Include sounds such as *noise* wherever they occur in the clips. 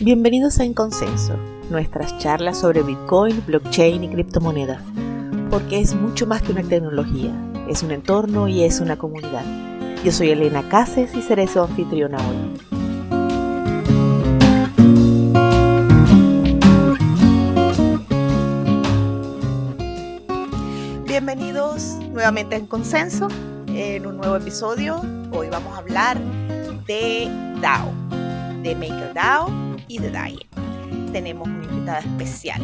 Bienvenidos a En Consenso, nuestras charlas sobre Bitcoin, blockchain y criptomonedas, porque es mucho más que una tecnología, es un entorno y es una comunidad. Yo soy Elena Cases y seré su anfitriona hoy. Bienvenidos nuevamente en Consenso, en un nuevo episodio. Hoy vamos a hablar de DAO, de MakerDAO y de DAI. Tenemos una invitada especial.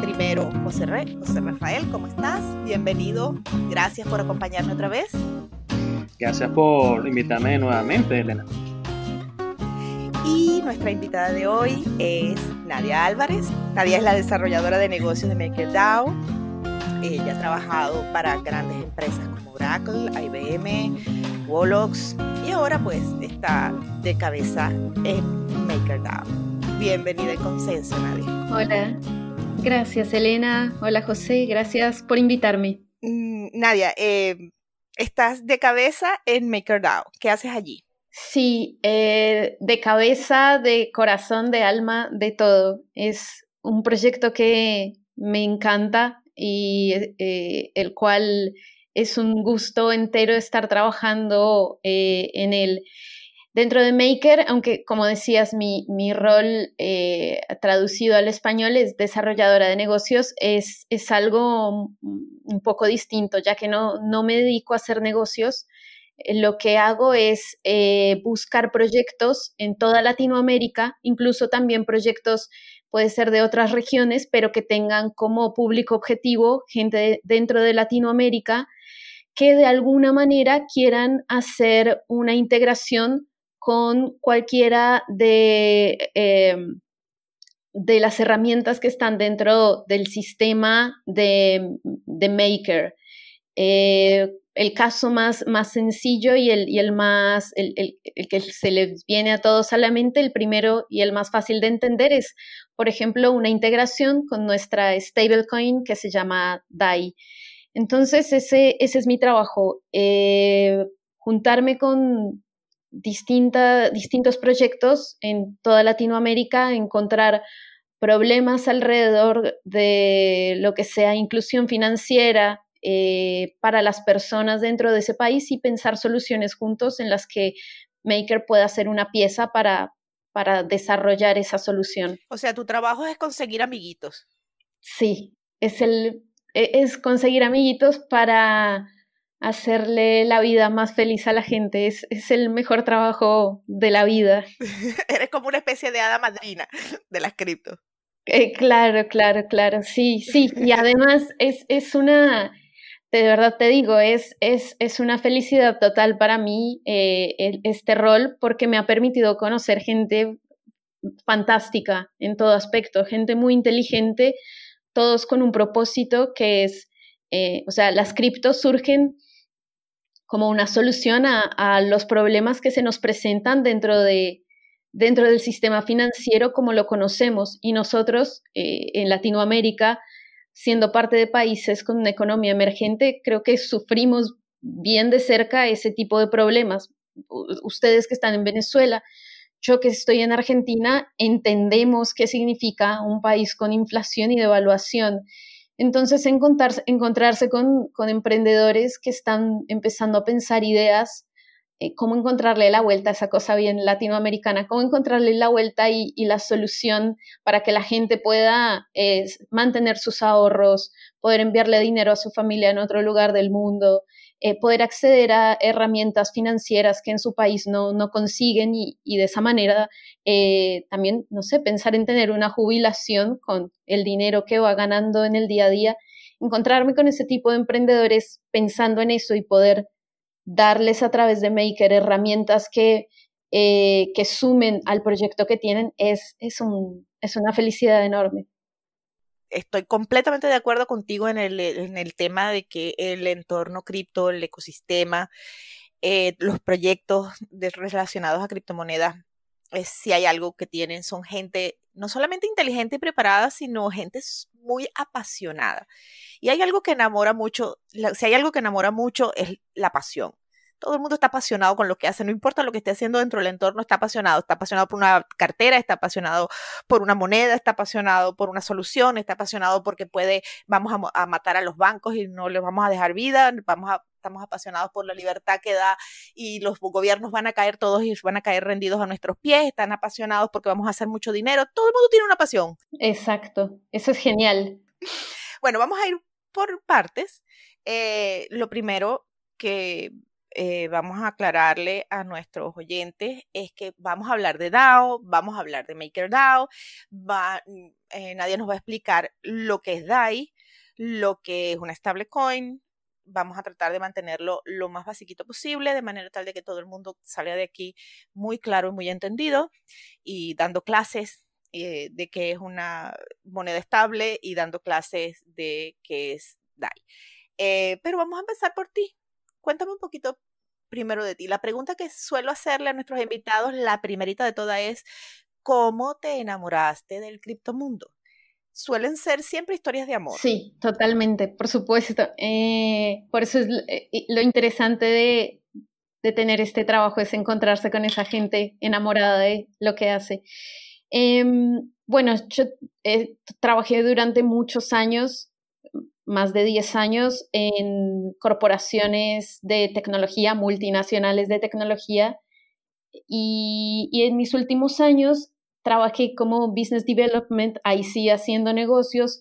Primero, José, Re, José Rafael, ¿cómo estás? Bienvenido. Gracias por acompañarme otra vez. Gracias por invitarme nuevamente, Elena. Y nuestra invitada de hoy es Nadia Álvarez. Nadia es la desarrolladora de negocios de MakerDAO. Ella ha trabajado para grandes empresas como Oracle, IBM, Wolox y ahora pues está de cabeza en MakerDAO. Bienvenida al Consenso, Nadia. Hola, gracias Elena. Hola José, gracias por invitarme. Mm, Nadia, eh, estás de cabeza en MakerDAO. ¿Qué haces allí? Sí, eh, de cabeza, de corazón, de alma, de todo. Es un proyecto que me encanta y eh, el cual es un gusto entero estar trabajando en él. Dentro de Maker, aunque como decías, mi, rol eh, traducido al español es desarrolladora de negocios, es, es algo un poco distinto, ya que no, no me dedico a hacer negocios. Eh, lo que hago es eh, buscar proyectos en toda Latinoamérica, incluso también proyectos puede ser de otras regiones, pero que tengan como público objetivo gente dentro de Latinoamérica que de alguna manera quieran hacer una integración con cualquiera de, em, de las herramientas que están dentro del sistema de, Maker. Eh, el caso más, más sencillo y el, y el más, el, que se les viene a todos a la mente, el primero y el más fácil de entender es, por ejemplo, una integración con nuestra stablecoin que se llama DAI. Entonces, ese, ese es mi trabajo, eh, juntarme con, distintos proyectos en toda Latinoamérica, encontrar problemas alrededor de lo que sea inclusión financiera eh, para las personas dentro de ese país y pensar soluciones juntos en las que Maker pueda ser una pieza para, para desarrollar esa solución. O sea, tu trabajo es conseguir amiguitos. Sí, es, el, e, es conseguir amiguitos para hacerle la vida más feliz a la gente. Es, el mejor trabajo de la vida. *laughs* Eres como una especie de hada madrina de las cripto. Eh, claro, claro, claro, sí, sí. Y además es, es una, de verdad te digo, es, es, es una felicidad total para mí eh, este rol porque me ha permitido conocer gente fantástica en todo aspecto, gente muy inteligente, todos con un propósito que es, eh, o sea, las criptos surgen como una solución a, los problemas que se nos presentan dentro, de, dentro del sistema financiero como lo conocemos. Y nosotros eh, en Latinoamérica, siendo parte de países con una economía emergente, creo que sufrimos bien de cerca ese tipo de problemas. Ustedes que están en Venezuela, yo que estoy en Argentina, entendemos qué significa un país con inflación y devaluación entonces, encontrarse, encontrarse con, emprendedores que están empezando a pensar ideas, eh, cómo encontrarle la vuelta a esa cosa bien latinoamericana, cómo encontrarle la vuelta y, la solución para que la gente pueda eh, mantener sus ahorros, poder enviarle dinero a su familia en otro lugar del mundo, eh, poder acceder a herramientas financieras que en su país no, consiguen y, de esa manera eh, también, no sé, pensar en tener una jubilación con el dinero que va ganando en el día a día, encontrarme con ese tipo de emprendedores pensando en eso y poder darles a través de Maker herramientas que, eh, que sumen al proyecto que tienen es, es, un, es una felicidad enorme. Estoy completamente de acuerdo contigo en el, en el tema de que el entorno cripto, el ecosistema, eh, los proyectos relacionados a criptomonedas, si hay algo que tienen, son gente no solamente inteligente y preparada, sino gente muy apasionada. Y hay algo que enamora mucho, si hay algo que enamora mucho es la pasión. todo el mundo está apasionado con lo que hace, no importa lo que esté haciendo dentro del entorno, está apasionado, está apasionado por una cartera, está apasionado por una moneda, está apasionado por una solución, está apasionado porque puede, vamos a, matar a los bancos y no les vamos a dejar vida, vamos a, estamos apasionados por la libertad que da y los gobiernos van a caer todos y van a caer rendidos a nuestros pies, están apasionados porque vamos a hacer mucho dinero, todo el mundo tiene una pasión. Exacto, eso es genial. Bueno, vamos a ir por partes. Eh, lo primero que eh, vamos a aclararle a nuestros oyentes es que vamos a hablar de DAO, vamos a hablar de MakerDAO, va, eh, nadie nos va a explicar lo que es DAI, lo que es una stablecoin, vamos a tratar de mantenerlo lo más basiquito posible, de manera tal de que todo el mundo salga de aquí muy claro y muy entendido y dando clases eh, de qué es una moneda estable y dando clases de qué es DAI. pero vamos a empezar por ti cuéntame un poquito primero de ti. La pregunta que suelo hacerle a nuestros invitados, la primerita de todas es, ¿cómo te enamoraste del criptomundo? Suelen ser siempre historias de amor. Sí, totalmente, por supuesto. Eh, por eso es eh, lo interesante de, tener este trabajo, es encontrarse con esa gente enamorada de lo que hace. Em, bueno, yo eh, trabajé durante muchos años más de 10 años en corporaciones de tecnología, multinacionales de tecnología, y, en mis últimos años trabajé como Business Development, ahí sí haciendo negocios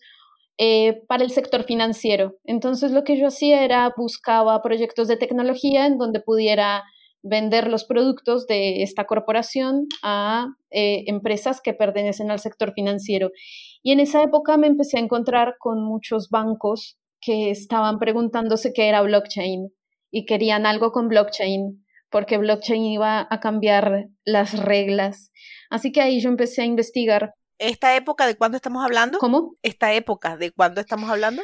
eh, para el sector financiero. Entonces lo que yo hacía era buscaba proyectos de tecnología en donde pudiera vender los productos de esta corporación a eh, empresas que pertenecen al sector financiero. Y en esa época me empecé a encontrar con muchos bancos que estaban preguntándose qué era blockchain y querían algo con blockchain porque blockchain iba a cambiar las reglas. Así que ahí yo empecé a investigar. ¿Esta época de cuándo estamos hablando? ¿Cómo? ¿Esta época de cuándo estamos hablando?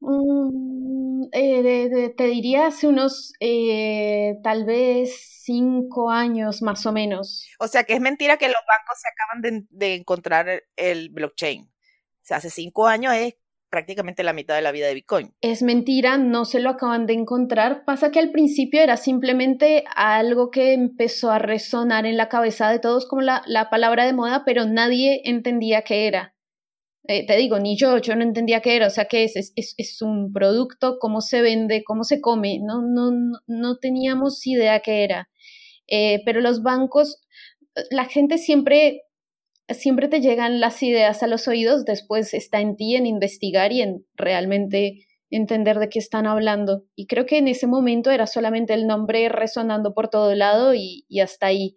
Mm, eh, te diría hace unos eh, tal vez cinco años más o menos. O sea que es mentira que los bancos se acaban de, encontrar el blockchain. O sea, hace cinco años es prácticamente la mitad de la vida de Bitcoin. Es mentira, no se lo acaban de encontrar. Pasa que al principio era simplemente algo que empezó a resonar en la cabeza de todos como la, la palabra de moda, pero nadie entendía qué era. Eh, te digo, ni yo, yo no entendía qué era, o sea, qué es, es, es, un producto, cómo se vende, cómo se come, no, no, no teníamos idea qué era. Eh, pero los bancos, la gente siempre, siempre te llegan las ideas a los oídos, después está en ti en investigar y en realmente entender de qué están hablando. Y creo que en ese momento era solamente el nombre resonando por todo lado y, hasta ahí.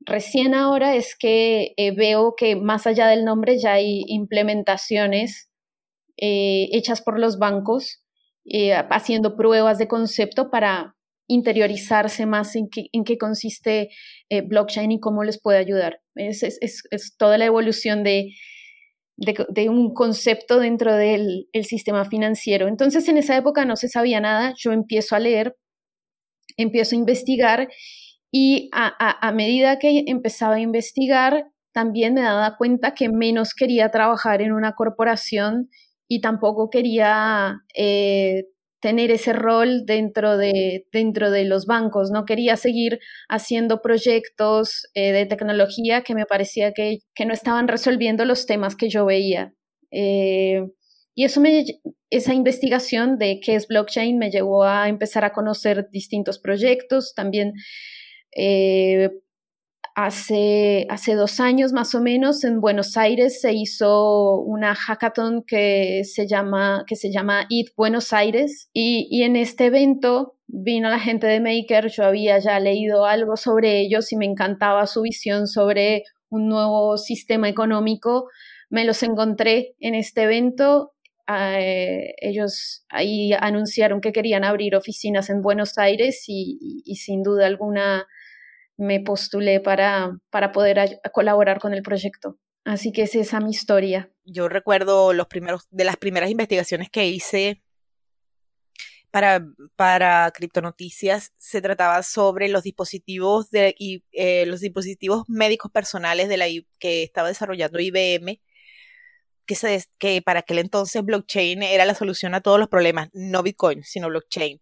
Recién ahora es que eh, veo que más allá del nombre ya hay implementaciones eh, hechas por los bancos, eh, haciendo pruebas de concepto para interiorizarse más en qué, en qué consiste blockchain y cómo les puede ayudar. Es, es, es toda la evolución de, de, un concepto dentro del el sistema financiero. Entonces, en esa época no se sabía nada, yo empiezo a leer, empiezo a investigar y a, medida que empezaba a investigar, también me daba cuenta que menos quería trabajar en una corporación y tampoco quería eh, tener ese rol dentro de, dentro de los bancos. No quería seguir haciendo proyectos eh, de tecnología que me parecía que, no estaban resolviendo los temas que yo veía. Eh, y eso me, esa investigación de qué es blockchain me llevó a empezar a conocer distintos proyectos. También eh, hace, hace dos años más o menos en Buenos Aires se hizo una hackathon que se llama, que se llama Eat Buenos Aires y, y en este evento vino la gente de Maker, yo había ya leído algo sobre ellos y me encantaba su visión sobre un nuevo sistema económico. Me los encontré en este evento eh, ellos ahí anunciaron que querían abrir oficinas en Buenos Aires y, y sin duda alguna me postulé para, para poder colaborar con el proyecto. Así que es esa mi historia. Yo recuerdo los primeros, de las primeras investigaciones que hice para, para Criptonoticias, se trataba sobre los dispositivos de y, eh, los dispositivos médicos personales de la que estaba desarrollando IBM, que, se, que para aquel entonces blockchain era la solución a todos los problemas, no Bitcoin, sino blockchain.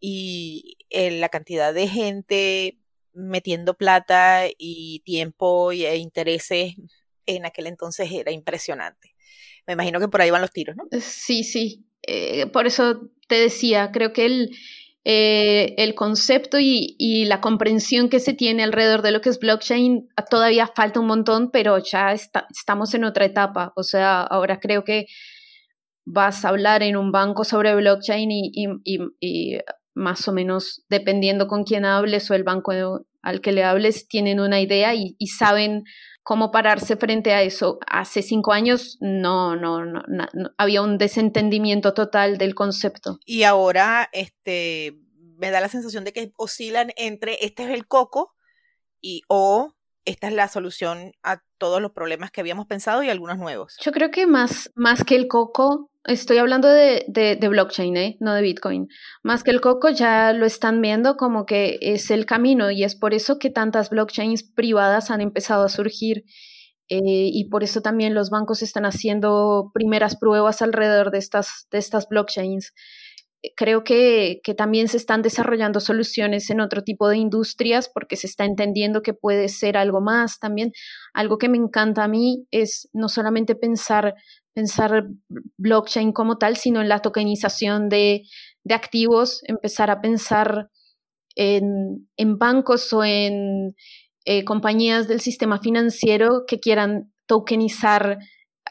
Y la cantidad de gente metiendo plata y tiempo e intereses en aquel entonces era impresionante. Me imagino que por ahí van los tiros, ¿no? Sí, sí. Eh, por eso te decía, creo que el, eh, el concepto y, la comprensión que se tiene alrededor de lo que es blockchain todavía falta un montón, pero ya estamos en otra etapa. O sea, ahora creo que vas a hablar en un banco sobre blockchain y, más o menos dependiendo con quién hables o el banco al que le hables, tienen una idea y, saben cómo pararse frente a eso. Hace cinco años no, no, no, había un desentendimiento total del concepto. Y ahora este, me da la sensación de que oscilan entre este es el coco y o esta es la solución a todos los problemas que habíamos pensado y algunos nuevos. Yo creo que más, más que el coco, estoy hablando de, de, blockchain, ¿eh? no de Bitcoin. Más que el coco ya lo están viendo como que es el camino y es por eso que tantas blockchains privadas han empezado a surgir. Eh, y por eso también los bancos están haciendo primeras pruebas alrededor de estas, de estas blockchains creo que, también se están desarrollando soluciones en otro tipo de industrias porque se está entendiendo que puede ser algo más también. Algo que me encanta a mí es no solamente pensar, pensar blockchain como tal, sino en la tokenización de, activos, empezar a pensar en, bancos o en eh, compañías del sistema financiero que quieran tokenizar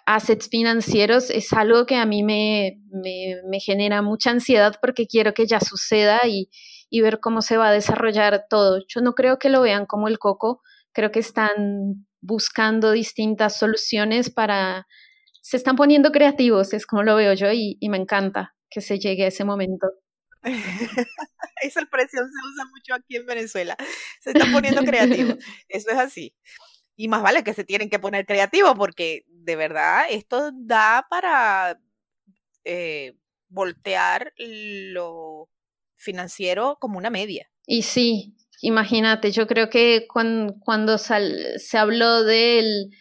assets financieros es algo que a mí me, me, genera mucha ansiedad porque quiero que ya suceda y, y, ver cómo se va a desarrollar todo. Yo no creo que lo vean como el coco, creo que están buscando distintas soluciones para... Se están poniendo creativos, es como lo veo yo y, y me encanta que se llegue a ese momento. *laughs* Esa expresión se usa mucho aquí en Venezuela. Se están poniendo creativos. *laughs* Eso es así. Y más vale que se tienen que poner creativos porque de verdad esto da para eh, voltear lo financiero como una media. Y sí, imagínate, yo creo que cuando, se habló del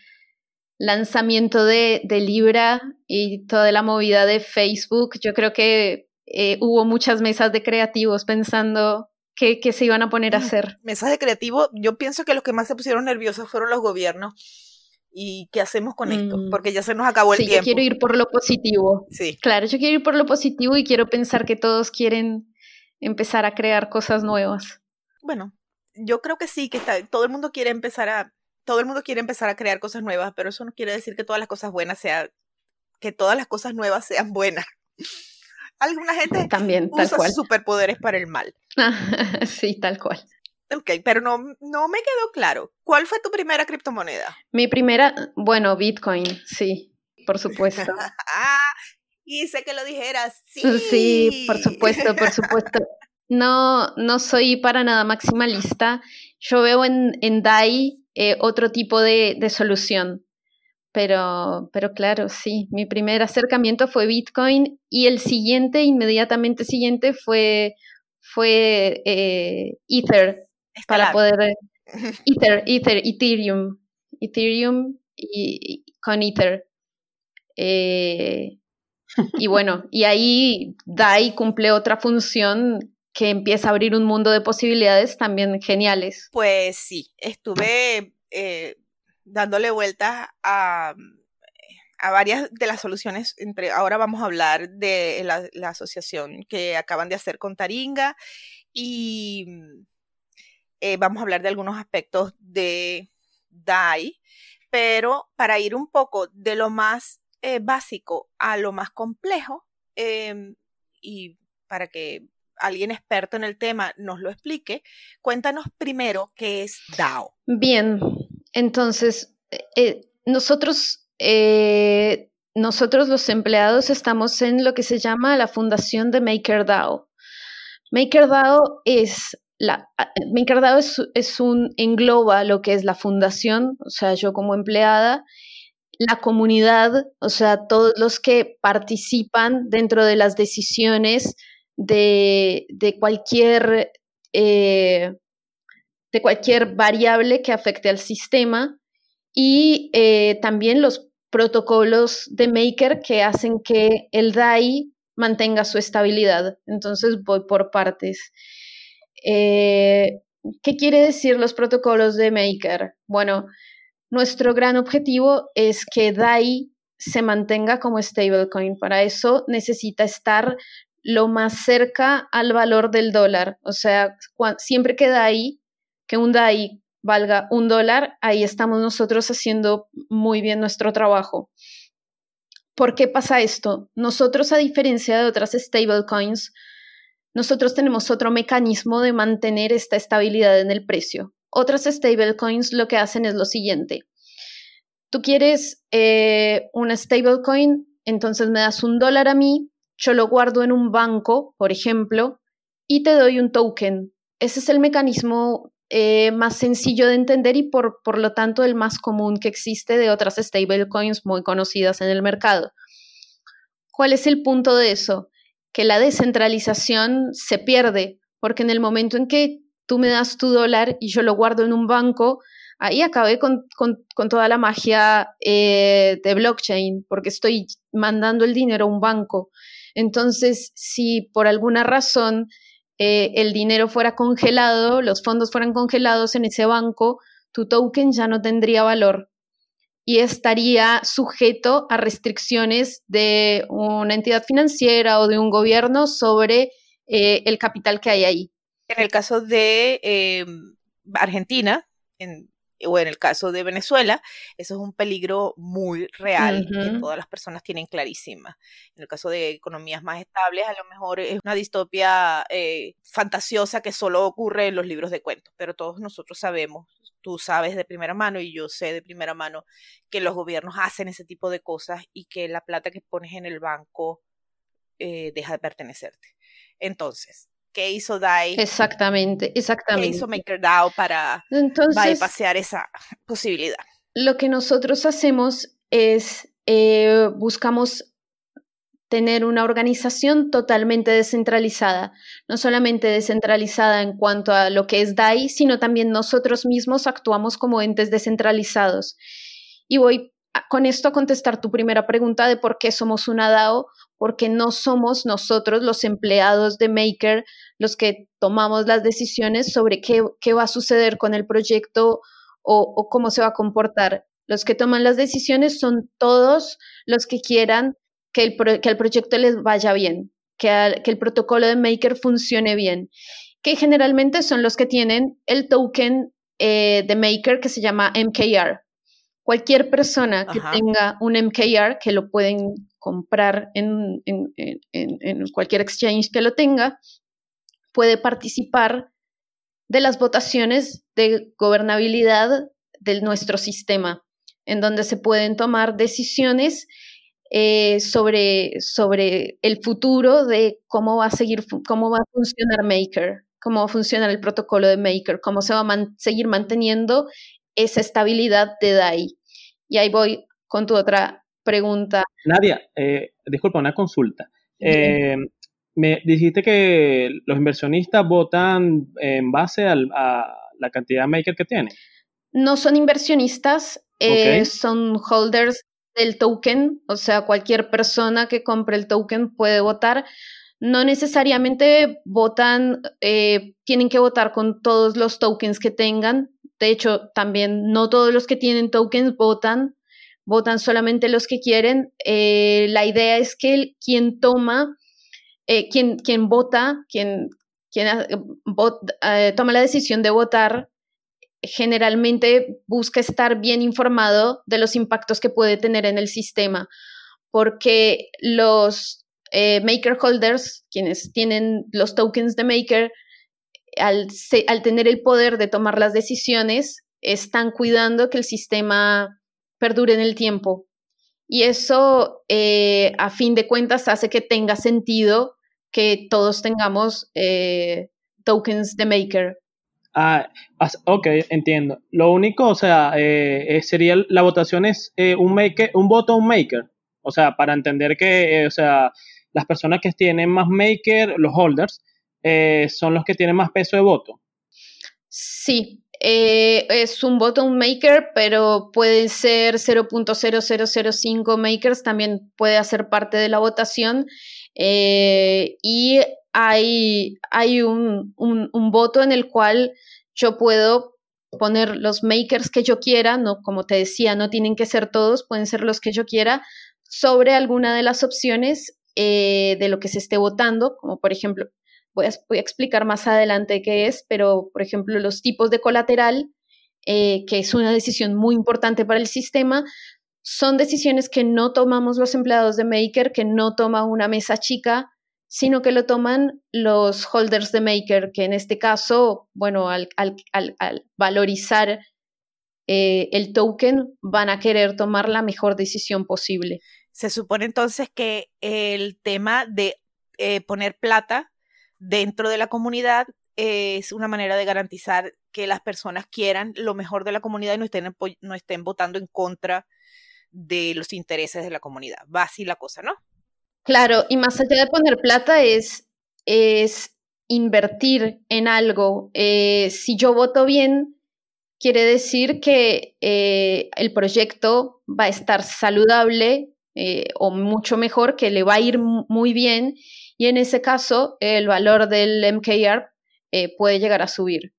lanzamiento de, Libra y toda la movida de Facebook, yo creo que eh, hubo muchas mesas de creativos pensando que, se iban a poner a hacer. Mensaje creativo, yo pienso que los que más se pusieron nerviosos fueron los gobiernos. ¿Y qué hacemos con esto? Mm. Porque ya se nos acabó el sí, tiempo. Yo quiero ir por lo positivo. Sí. Claro, yo quiero ir por lo positivo y quiero pensar que todos quieren empezar a crear cosas nuevas. Bueno, yo creo que sí, que está, todo el mundo quiere empezar a todo el mundo quiere empezar a crear cosas nuevas, pero eso no quiere decir que todas las cosas buenas sean que todas las cosas nuevas sean buenas *laughs* alguna gente También, tal usa cual. superpoderes para el mal. *laughs* sí, tal cual. Ok, pero no, no me quedó claro. ¿Cuál fue tu primera criptomoneda? Mi primera, bueno, Bitcoin, sí, por supuesto. *laughs* ah, hice que lo dijeras, sí. Sí, por supuesto, por supuesto. No, no soy para nada maximalista. Yo veo en, en DAI eh, otro tipo de, de solución. Pero, pero claro, sí, mi primer acercamiento fue Bitcoin y el siguiente, inmediatamente siguiente, fue, fue eh, Ether, para poder... *laughs* Ether, Ether, Ethereum, Ethereum y, con Ether. Eh, y bueno, y ahí DAI cumple otra función que empieza a abrir un mundo de posibilidades también geniales. Pues sí, estuve eh, dándole vueltas a, a, varias de las soluciones. Entre, ahora vamos a hablar de la, asociación que acaban de hacer con Taringa y eh, vamos a hablar de algunos aspectos de DAI, pero para ir un poco de lo más eh, básico a lo más complejo em, y para que alguien experto en el tema nos lo explique, cuéntanos primero qué es DAO. Bien, entonces, eh, nosotros, eh, nosotros los empleados estamos en lo que se llama la fundación de MakerDAO. MakerDAO es la, MakerDAO es, es un engloba lo que es la fundación, o sea, yo como empleada, la comunidad, o sea, todos los que participan dentro de las decisiones de, de cualquier de cualquier variable que afecte al sistema y eh, también los protocolos de Maker que hacen que el DAI mantenga su estabilidad. Entonces voy por partes. Eh, ¿Qué quiere decir los protocolos de Maker? Bueno, nuestro gran objetivo es que DAI se mantenga como stablecoin. Para eso necesita estar lo más cerca al valor del dólar. O sea, siempre que DAI, que un DAI valga un dólar, ahí estamos nosotros haciendo muy bien nuestro trabajo. ¿Por qué pasa esto? Nosotros, a diferencia de otras stablecoins, nosotros tenemos otro mecanismo de mantener esta estabilidad en el precio. Otras stablecoins lo que hacen es lo siguiente. Tú quieres eh, una stablecoin, entonces me das un dólar a mí, yo lo guardo en un banco, por ejemplo, y te doy un token. Ese es el mecanismo eh, más sencillo de entender y por, por lo tanto el más común que existe de otras stablecoins muy conocidas en el mercado. ¿Cuál es el punto de eso? Que la descentralización se pierde, porque en el momento en que tú me das tu dólar y yo lo guardo en un banco, ahí acabé con, toda la magia eh, de blockchain, porque estoy mandando el dinero a un banco. Entonces, si por alguna razón eh, el dinero fuera congelado, los fondos fueran congelados en ese banco, tu token ya no tendría valor y estaría sujeto a restricciones de una entidad financiera o de un gobierno sobre eh, el capital que hay ahí. En el caso de em, Argentina, en, o en el caso de Venezuela, eso es un peligro muy real que todas las personas tienen clarísima. En el caso de economías más estables, a lo mejor es una distopia eh, fantasiosa que solo ocurre en los libros de cuentos, pero todos nosotros sabemos, tú sabes de primera mano y yo sé de primera mano que los gobiernos hacen ese tipo de cosas y que la plata que pones en el banco eh, deja de pertenecerte. Entonces, ¿Qué hizo DAI? Exactamente, exactamente. ¿Qué hizo MakerDAO para pasear esa posibilidad? Lo que nosotros hacemos es eh, buscamos tener una organización totalmente descentralizada, no solamente descentralizada en cuanto a lo que es DAI, sino también nosotros mismos actuamos como entes descentralizados. Y voy con esto a contestar tu primera pregunta de por qué somos una DAO, porque no somos nosotros los empleados de Maker los que tomamos las decisiones sobre qué, va a suceder con el proyecto o, cómo se va a comportar. Los que toman las decisiones son todos los que quieran que el, que el proyecto les vaya bien, que, que el protocolo de Maker funcione bien, que generalmente son los que tienen el token eh, de Maker que se llama MKR. Cualquier persona que tenga un MKR, que lo pueden comprar en, cualquier exchange que lo tenga, puede participar de las votaciones de gobernabilidad de nuestro sistema, en donde se pueden tomar decisiones eh, sobre, sobre el futuro de cómo va a seguir, cómo va a funcionar Maker, cómo va a funcionar el protocolo de Maker, cómo se va a seguir manteniendo esa estabilidad de DAI. Y ahí voy con tu otra pregunta. Nadia, eh, disculpa, una consulta. Eh, me dijiste que los inversionistas votan en base a la cantidad de maker que tienen. No son inversionistas, eh, son holders del token, o sea, cualquier persona que compre el token puede votar. No necesariamente votan, tienen que votar con todos los tokens que tengan, de hecho, también no todos los que tienen tokens votan, votan solamente los que quieren. Eh, la idea es que quien toma, eh, quien, quien, vota, quien, quien eh, toma la decisión de votar, generalmente busca estar bien informado de los impactos que puede tener en el sistema, porque los maker holders, quienes tienen los tokens de maker, al, tener el poder de tomar las decisiones, están cuidando que el sistema perdure en el tiempo. Y eso, eh, a fin de cuentas, hace que tenga sentido que todos tengamos eh, tokens de Maker. Ah, ok, entiendo. Lo único, o sea, eh, sería la votación es un, maker, un voto a un Maker. O sea, para entender que, o sea, las personas que tienen más Maker, los holders, son los que tienen más peso de voto. Sí, eh, es un un maker, pero puede ser 0.0005 makers, también puede hacer parte de la votación. Eh, y hay, hay un, un, un, voto en el cual yo puedo poner los makers que yo quiera, no, como te decía, no tienen que ser todos, pueden ser los que yo quiera, sobre alguna de las opciones eh, de lo que se esté votando, como por ejemplo, voy a, explicar más adelante qué es, pero por ejemplo los tipos de colateral, eh, que es una decisión muy importante para el sistema, son decisiones que no tomamos los empleados de Maker, que no toma una mesa chica, sino que lo toman los holders de Maker, que en este caso, bueno, al, valorizar eh, el token, van a querer tomar la mejor decisión posible. Se supone entonces que el tema de eh, poner plata dentro de la comunidad es una manera de garantizar que las personas quieran lo mejor de la comunidad y no estén, no estén votando en contra de los intereses de la comunidad. Va así la cosa, ¿no? Claro, y más allá de poner plata es, es invertir en algo. Eh, si yo voto bien, quiere decir que eh, el proyecto va a estar saludable eh, o mucho mejor, que le va a ir muy bien y en ese caso el valor del MKR puede llegar a subir.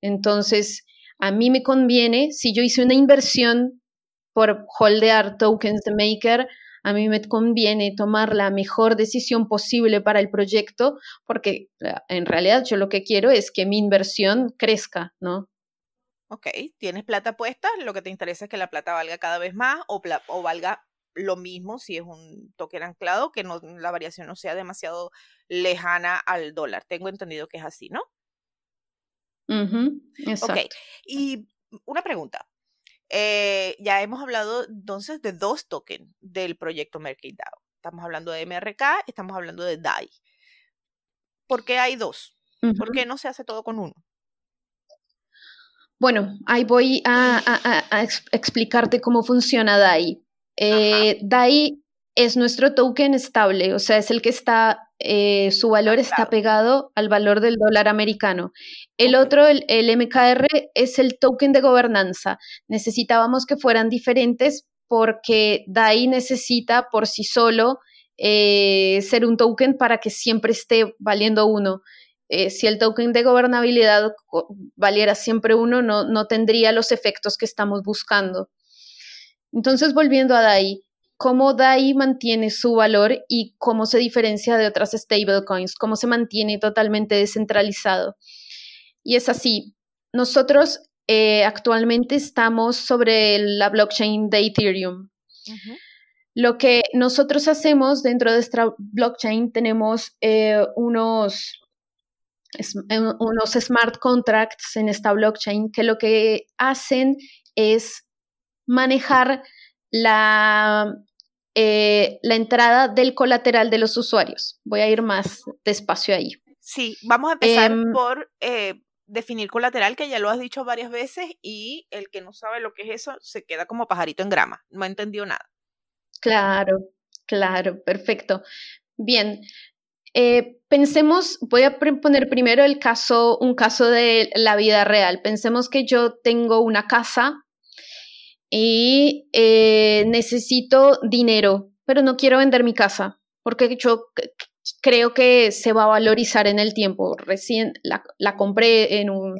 Entonces, a mí me conviene, si yo hice una inversión por holdear tokens de Maker, a mí me conviene tomar la mejor decisión posible para el proyecto, porque eh, en realidad yo lo que quiero es que mi inversión crezca, ¿no? Ok, tienes plata puesta, lo que te interesa es que la plata valga cada vez más o, o valga lo mismo si es un token anclado, que no, la variación no sea demasiado lejana al dólar. Tengo entendido que es así, ¿no? ok, y una pregunta. Eh, ya hemos hablado entonces de dos tokens del proyecto MarketDAO. Estamos hablando de MRK, estamos hablando de DAI. ¿Por qué hay dos? ¿Por qué no se hace todo con uno? Bueno, ahí voy a, explicarte cómo funciona DAI. Eh, DAI es nuestro token estable, o sea, es el que está, eh, su valor está pegado al valor del dólar americano. El otro, el, MKR, es el token de gobernanza. Necesitábamos que fueran diferentes porque DAI necesita por sí solo eh, ser un token para que siempre esté valiendo uno. Eh, si el token de gobernabilidad valiera siempre uno, no, no tendría los efectos que estamos buscando. Entonces, volviendo a DAI, cómo DAI mantiene su valor y cómo se diferencia de otras stablecoins, cómo se mantiene totalmente descentralizado. Y es así, nosotros eh, actualmente estamos sobre la blockchain de Ethereum. Lo que nosotros hacemos dentro de esta blockchain tenemos eh, unos, unos smart contracts en esta blockchain que lo que hacen es manejar la eh, la entrada del colateral de los usuarios. Voy a ir más despacio ahí. Sí, vamos a empezar em, por eh, definir colateral, que ya lo has dicho varias veces, y el que no sabe lo que es eso se queda como pajarito en grama. No ha entendido nada. Claro, claro, perfecto. Bien, eh, pensemos, voy a poner primero el caso, un caso de la vida real. Pensemos que yo tengo una casa y eh, necesito dinero, pero no quiero vender mi casa porque yo creo que se va a valorizar en el tiempo. Recién la, compré en, un,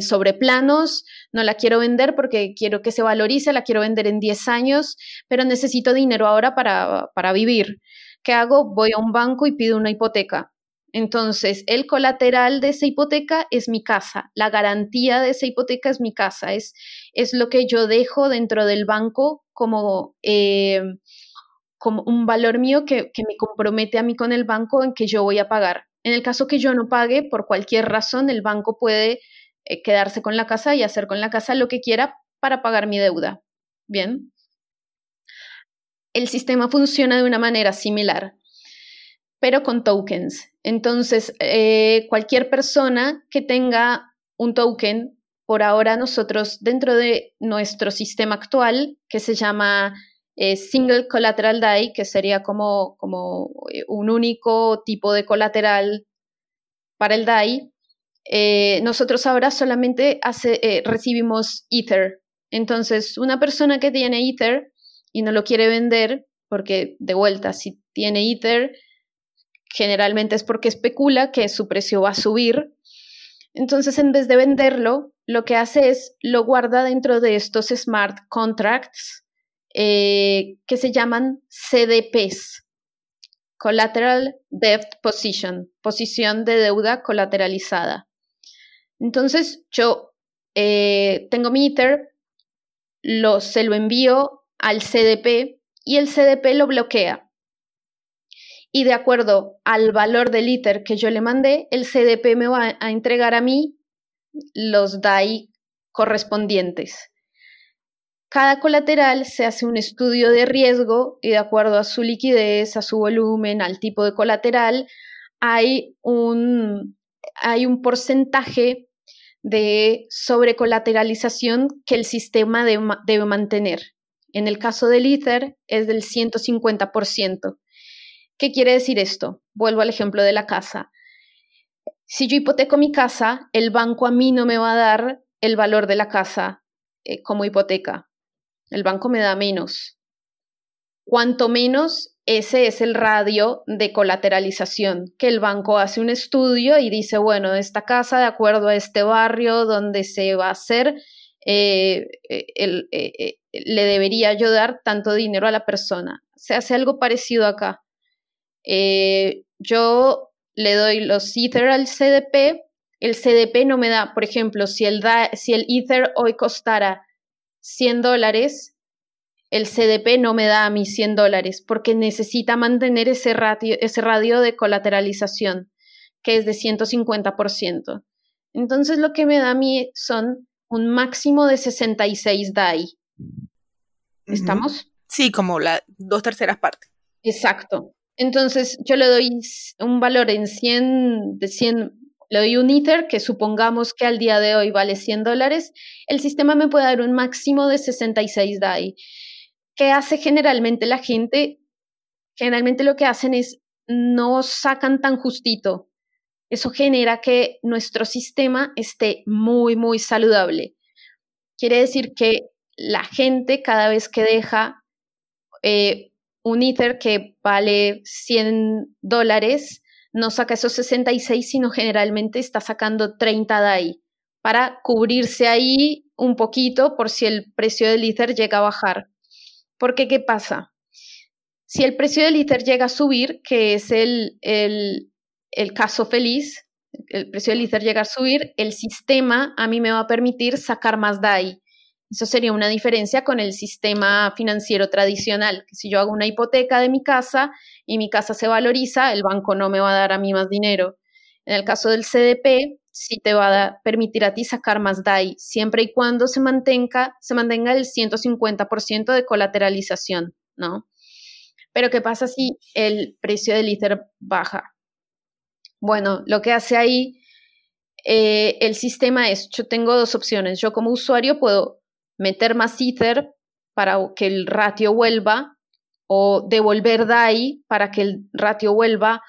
sobreplanos, no la quiero vender porque quiero que se valorice, la quiero vender en 10 años, pero necesito dinero ahora para, para vivir. ¿Qué hago? Voy a un banco y pido una hipoteca. Entonces, el colateral de esa hipoteca es mi casa, la garantía de esa hipoteca es mi casa, es, es lo que yo dejo dentro del banco como, eh, como un valor mío que, me compromete a mí con el banco en que yo voy a pagar. En el caso que yo no pague, por cualquier razón, el banco puede eh, quedarse con la casa y hacer con la casa lo que quiera para pagar mi deuda. Bien. El sistema funciona de una manera similar pero con tokens. Entonces, eh, cualquier persona que tenga un token, por ahora nosotros dentro de nuestro sistema actual, que se llama eh, Single Collateral DAI, que sería como, como eh, un único tipo de colateral para el DAI, nosotros ahora solamente recibimos Ether. Entonces, una persona que tiene Ether y no lo quiere vender, porque de vuelta, si tiene Ether, generalmente es porque especula que su precio va a subir. Entonces, en vez de venderlo, lo que hace es lo guarda dentro de estos smart contracts eh, que se llaman CDPs, Collateral Debt Position, posición de deuda colateralizada. Entonces, yo eh, tengo mi Ether, lo, se lo envío al CDP y el CDP lo bloquea. Y de acuerdo al valor del ITER que yo le mandé, el CDP me va a entregar a mí los DAI correspondientes. Cada colateral se hace un estudio de riesgo y de acuerdo a su liquidez, a su volumen, al tipo de colateral, hay un, hay un porcentaje de sobrecolateralización que el sistema debe, mantener. En el caso del Ether es del 150%. ¿Qué quiere decir esto? Vuelvo al ejemplo de la casa. Si yo hipoteco mi casa, el banco a mí no me va a dar el valor de la casa eh, como hipoteca. El banco me da menos. Cuanto menos, ese es el radio de colateralización, que el banco hace un estudio y dice, bueno, esta casa, de acuerdo a este barrio donde se va a hacer, eh, eh, le debería ayudar tanto dinero a la persona. Se hace algo parecido acá. Yo le doy los Ether al CDP, el CDP no me da, por ejemplo, si el, si el Ether hoy costara 100 dólares, el CDP no me da a mí 100 dólares porque necesita mantener ese radio, ese radio de colateralización, que es de 150%. Entonces lo que me da a mí son un máximo de 66 DAI. ¿Estamos? Sí, como las dos terceras partes. Exacto. Entonces yo le doy un valor en 100, de 100 le doy un Ether que supongamos que al día de hoy vale 100 dólares, el sistema me puede dar un máximo de 66 DAI. ¿Qué hace generalmente la gente? Generalmente lo que hacen es no sacan tan justito. Eso genera que nuestro sistema esté muy, muy saludable. Quiere decir que la gente cada vez que deja eh, un Ether que vale 100 dólares, no saca esos 66, sino generalmente está sacando 30 DAI para cubrirse ahí un poquito por si el precio del Ether llega a bajar. Porque, ¿qué pasa? Si el precio del Ether llega a subir, que es el, el, el caso feliz, el precio del Ether llega a subir, el sistema a mí me va a permitir sacar más DAI. Eso sería una diferencia con el sistema financiero tradicional, si yo hago una hipoteca de mi casa y mi casa se valoriza, el banco no me va a dar a mí más dinero. En el caso del CDP, sí te va a permitir a ti sacar más DAI, siempre y cuando se mantenga, se mantenga el 150% de colateralización, ¿no? Pero ¿qué pasa si el precio del Ether baja? Bueno, lo que hace ahí eh, el sistema es, yo tengo dos opciones. Yo como usuario puedo meter más Ether para que el ratio vuelva o devolver DAI para que el ratio vuelva.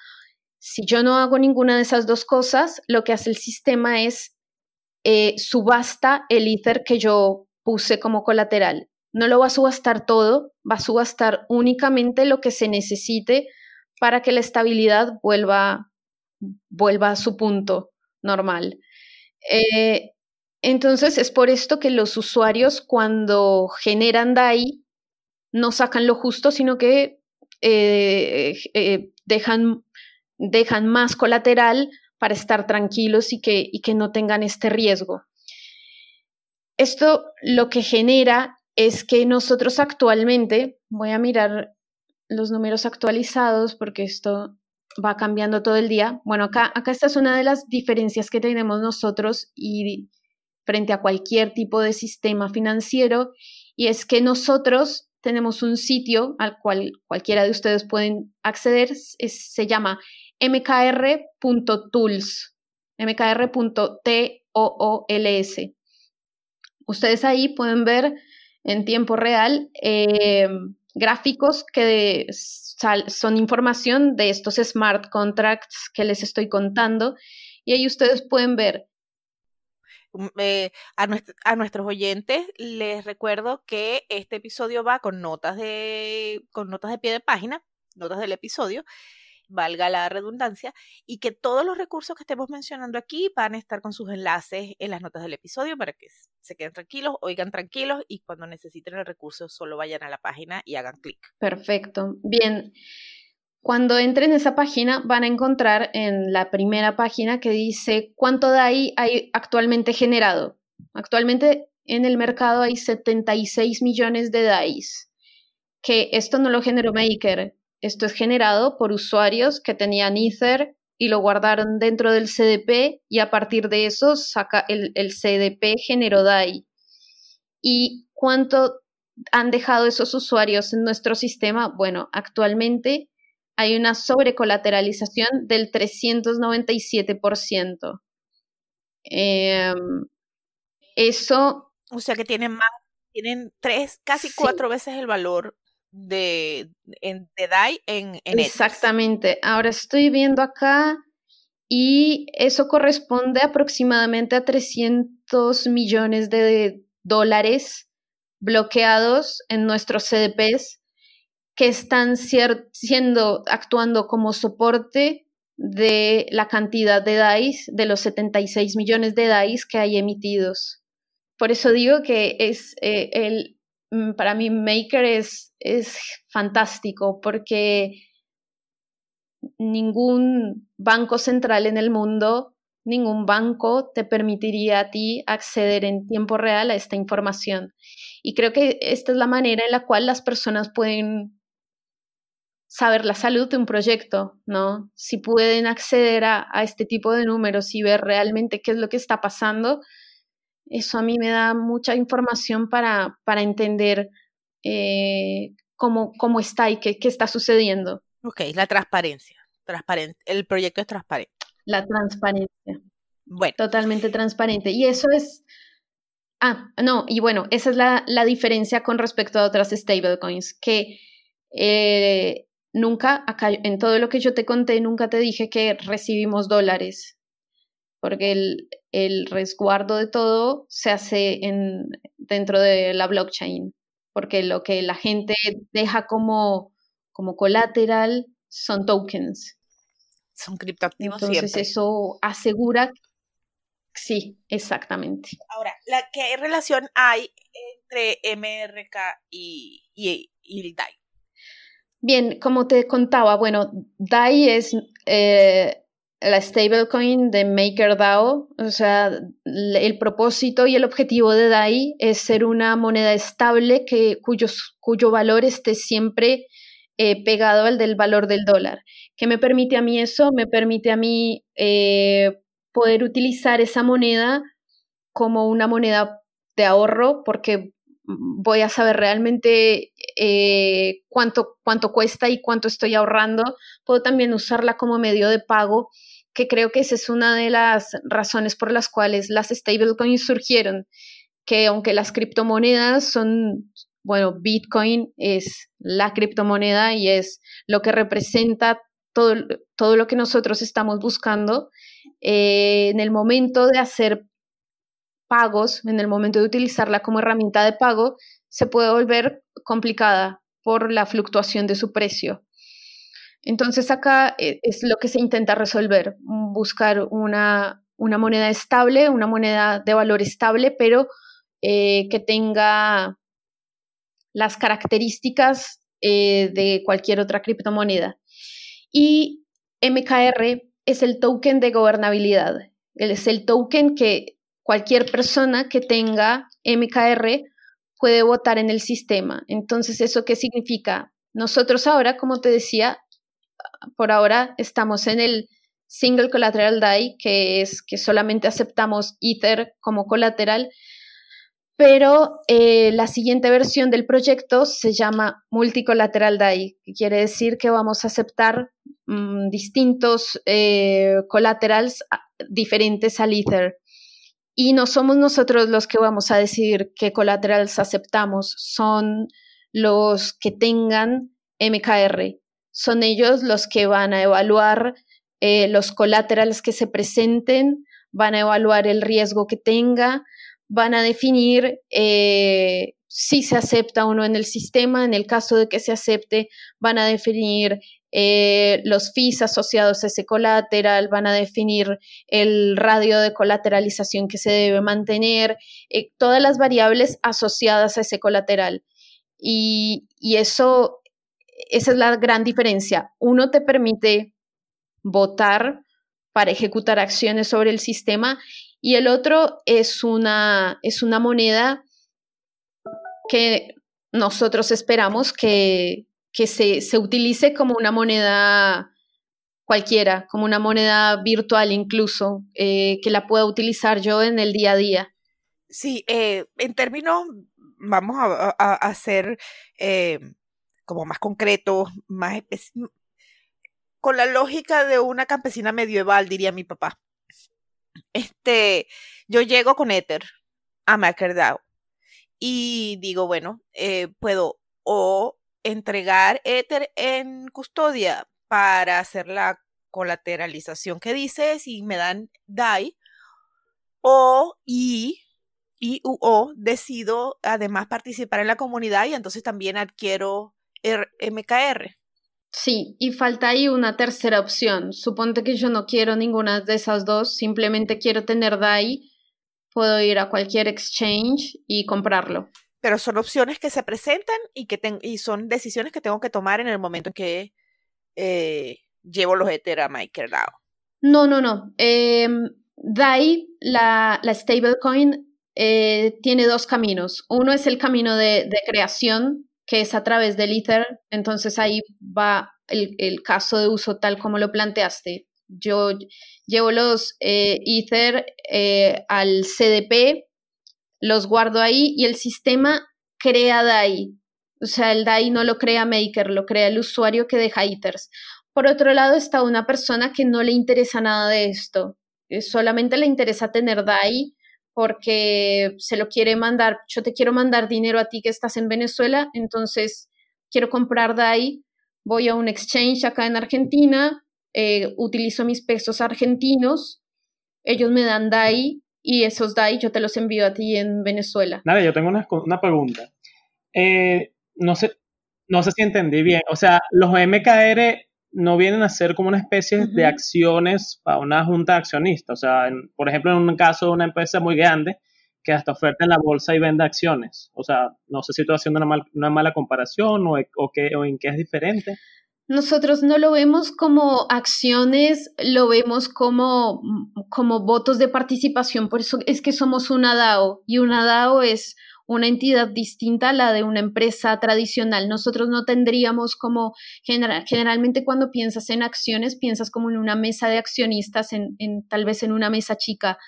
Si yo no hago ninguna de esas dos cosas, lo que hace el sistema es eh, subasta el Ether que yo puse como colateral. No lo va a subastar todo, va a subastar únicamente lo que se necesite para que la estabilidad vuelva, vuelva a su punto normal. Eh, entonces es por esto que los usuarios cuando generan DAI no sacan lo justo, sino que eh, eh, dejan, dejan, más colateral para estar tranquilos y que, y que no tengan este riesgo. Esto lo que genera es que nosotros actualmente, voy a mirar los números actualizados porque esto va cambiando todo el día. Bueno, acá, acá esta es una de las diferencias que tenemos nosotros y frente a cualquier tipo de sistema financiero y es que nosotros tenemos un sitio al cual cualquiera de ustedes pueden acceder, se llama mkr.tools, mkr.tools. Ustedes ahí pueden ver en tiempo real eh, gráficos que son información de estos smart contracts que les estoy contando y ahí ustedes pueden ver eh, a, a, nuestros oyentes les recuerdo que este episodio va con notas de, con notas de pie de página, notas del episodio, valga la redundancia, y que todos los recursos que estemos mencionando aquí van a estar con sus enlaces en las notas del episodio para que se queden tranquilos, oigan tranquilos y cuando necesiten el recurso solo vayan a la página y hagan clic. Perfecto. Bien. Cuando entren en esa página van a encontrar en la primera página que dice cuánto DAI hay actualmente generado. Actualmente en el mercado hay 76 millones de DAIs, que esto no lo generó Maker, esto es generado por usuarios que tenían Ether y lo guardaron dentro del CDP y a partir de eso saca el, el CDP generó DAI. ¿Y cuánto han dejado esos usuarios en nuestro sistema? Bueno, actualmente hay una sobrecolateralización del 397%. Eh, em, eso... O sea que tienen más, tienen tres, casi cuatro veces el valor de, en, de DAI en, en Exactamente. Ahora estoy viendo acá y eso corresponde aproximadamente a 300 millones de dólares bloqueados en nuestros CDPs que están siendo, actuando como soporte de la cantidad de DAIs, de los 76 millones de DAIs que hay emitidos. Por eso digo que es eh, el, mm, para mí Maker es, es fantástico porque ningún banco central en el mundo, ningún banco te permitiría a ti acceder en tiempo real a esta información. Y creo que esta es la manera en la cual las personas pueden saber la salud de un proyecto, ¿no? Si pueden acceder a, este tipo de números y ver realmente qué es lo que está pasando, eso a mí me da mucha información para, para entender eh, cómo, cómo está y qué, qué está sucediendo. Ok, la transparencia. Transparente. El proyecto es transparente. La transparencia. Bueno. Totalmente transparente. Y eso es. Ah, no, y bueno, esa es la, la diferencia con respecto a otras stablecoins, que eh, nunca, acá en todo lo que yo te conté, nunca te dije que recibimos dólares, porque el, el resguardo de todo se hace en, dentro de la blockchain, porque lo que la gente deja como, como colateral son tokens. Son criptoactivos Entonces eso asegura Sí, exactamente. Ahora, la, ¿qué relación hay entre MRK y, y, y el DAI? Bien, como te contaba, bueno, DAI es eh, la stablecoin de MakerDAO, o sea, el propósito y el objetivo de DAI es ser una moneda estable que, cuyo valor esté siempre eh, pegado al del valor del dólar. ¿Qué me permite a mí eso? Me permite a mí eh, poder utilizar esa moneda como una moneda de ahorro porque voy a saber realmente eh, cuánto, cuánto cuesta y cuánto estoy ahorrando. Puedo también usarla como medio de pago, que creo que esa es una de las razones por las cuales las stablecoins surgieron, que aunque las criptomonedas son, bueno, Bitcoin es la criptomoneda y es lo que representa todo, todo lo que nosotros estamos buscando, eh, en el momento de hacer pagos, en el momento de utilizarla como herramienta de pago, se puede volver complicada por la fluctuación de su precio. Entonces acá eh, es lo que se intenta resolver, buscar una, moneda estable, una moneda de valor estable, pero eh, que tenga las características eh, de cualquier otra criptomoneda. Y MKR es el token de gobernabilidad. Es el token que cualquier persona que tenga MKR puede votar en el sistema. Entonces, ¿eso qué significa? Nosotros ahora, como te decía, por ahora estamos en el Single Collateral DAI, que es que solamente aceptamos Ether como colateral, pero eh, la siguiente versión del proyecto se llama Multicolateral DAI, que quiere decir que vamos a aceptar mm, distintos eh, ah, diferentes al Ether. Y no somos nosotros los que vamos a decidir qué collaterals aceptamos, son los que tengan MKR. Son ellos los que van a evaluar eh, los collaterals que se presenten, van a evaluar el riesgo que tenga, van a definir eh, si se acepta o no en el sistema. En el caso de que se acepte, van a definir eh, los fees asociados a ese colateral, van a definir el radio de colateralización que se debe mantener, eh, todas las variables asociadas a ese colateral. Y, y eso, esa es la gran diferencia. Uno te permite votar para ejecutar acciones sobre el sistema y el otro es una, es una moneda que nosotros esperamos que, que se, se, utilice como una moneda cualquiera, como una moneda virtual incluso, eh, que la pueda utilizar yo en el día a día. Sí, eh, en términos, vamos a, a, hacer eh, como más concretos, más con la lógica de una campesina medieval, diría mi papá. Este, yo llego con Ether a MakerDAO y digo, bueno, puedo o entregar Ether en custodia para hacer la colateralización que dices y me dan DAI o y, y o decido además participar en la comunidad y entonces también adquiero MKR. Sí, y falta ahí una tercera opción. Suponte que yo no quiero ninguna de esas dos, simplemente quiero tener DAI, puedo ir a cualquier exchange y comprarlo. Pero son opciones que se presentan y, que y son decisiones que tengo que tomar en el momento en que eh, llevo los Ether a MakerDAO. No, no, no. Em, DAI, la, la stablecoin, eh, tiene dos caminos. Uno es el camino de, de creación que es a través del Ether. Entonces ahí va el, caso de uso tal como lo planteaste. Yo llevo los eh, Ether eh, al CDP, los guardo ahí y el sistema crea DAI. O sea, el DAI no lo crea Maker, lo crea el usuario que deja Ethers. Por otro lado está una persona que no le interesa nada de esto. Eh, solamente le interesa tener DAI porque se lo quiere mandar, yo te quiero mandar dinero a ti que estás en Venezuela, entonces quiero comprar DAI, voy a un exchange acá en Argentina, eh, utilizo mis pesos argentinos, ellos me dan DAI y esos DAI yo te los envío a ti en Venezuela. Nada, yo tengo una, una pregunta. Eh, no, sé, no sé si entendí bien. O sea, los MKR no vienen a ser como una especie de acciones para una junta de accionistas. O sea, por ejemplo, en un caso de una empresa muy grande que hasta oferta en la bolsa y vende acciones. O sea, no sé si estoy haciendo una, una mala comparación o, o, qué, o en qué es diferente. Nosotros no lo vemos como acciones, lo vemos como, como votos de participación. Por eso es que somos una DAO y una DAO es una entidad distinta a la de una empresa tradicional. Nosotros no tendríamos como, generalmente cuando piensas en acciones, piensas como en una mesa de accionistas, en, tal vez en una mesa chica.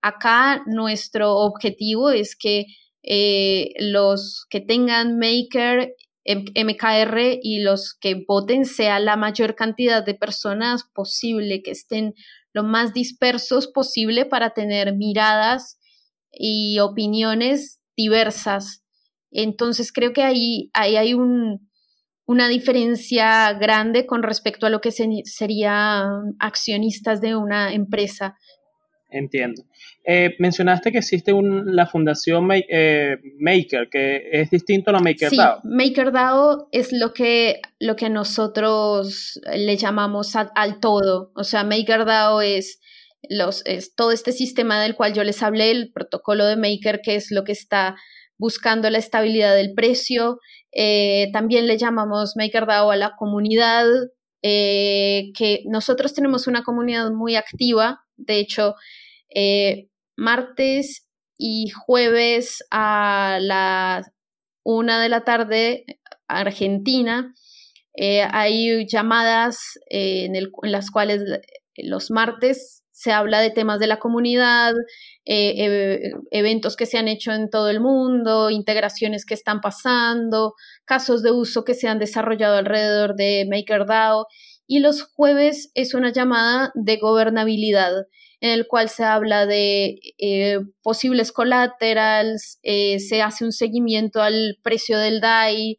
Acá nuestro objetivo es que eh, los que tengan Maker, MKR y los que voten sea la mayor cantidad de personas posible, que estén lo más dispersos posible para tener miradas y opiniones diversas. Entonces creo que ahí, ahí hay un, una diferencia grande con respecto a lo que serían accionistas de una empresa. Entiendo. Eh, mencionaste que existe un, la fundación eh, Maker, que es distinto a la MakerDAO. Sí, MakerDAO es lo que, lo que nosotros le llamamos al todo. O sea, MakerDAO es los, es todo este sistema del cual yo les hablé, el protocolo de Maker, que es lo que está buscando la estabilidad del precio. Eh, también le llamamos MakerDAO a la comunidad, que nosotros tenemos una comunidad muy activa. De hecho, eh, martes y jueves a las una de la tarde, Argentina, hay llamadas en, el, en las cuales los martes se habla de temas de la comunidad, eh, eventos que se han hecho en todo el mundo, integraciones que están pasando, casos de uso que se han desarrollado alrededor de MakerDAO. Y los jueves es una llamada de gobernabilidad en el cual se habla de eh, posibles collaterals, eh, se hace un seguimiento al precio del DAI,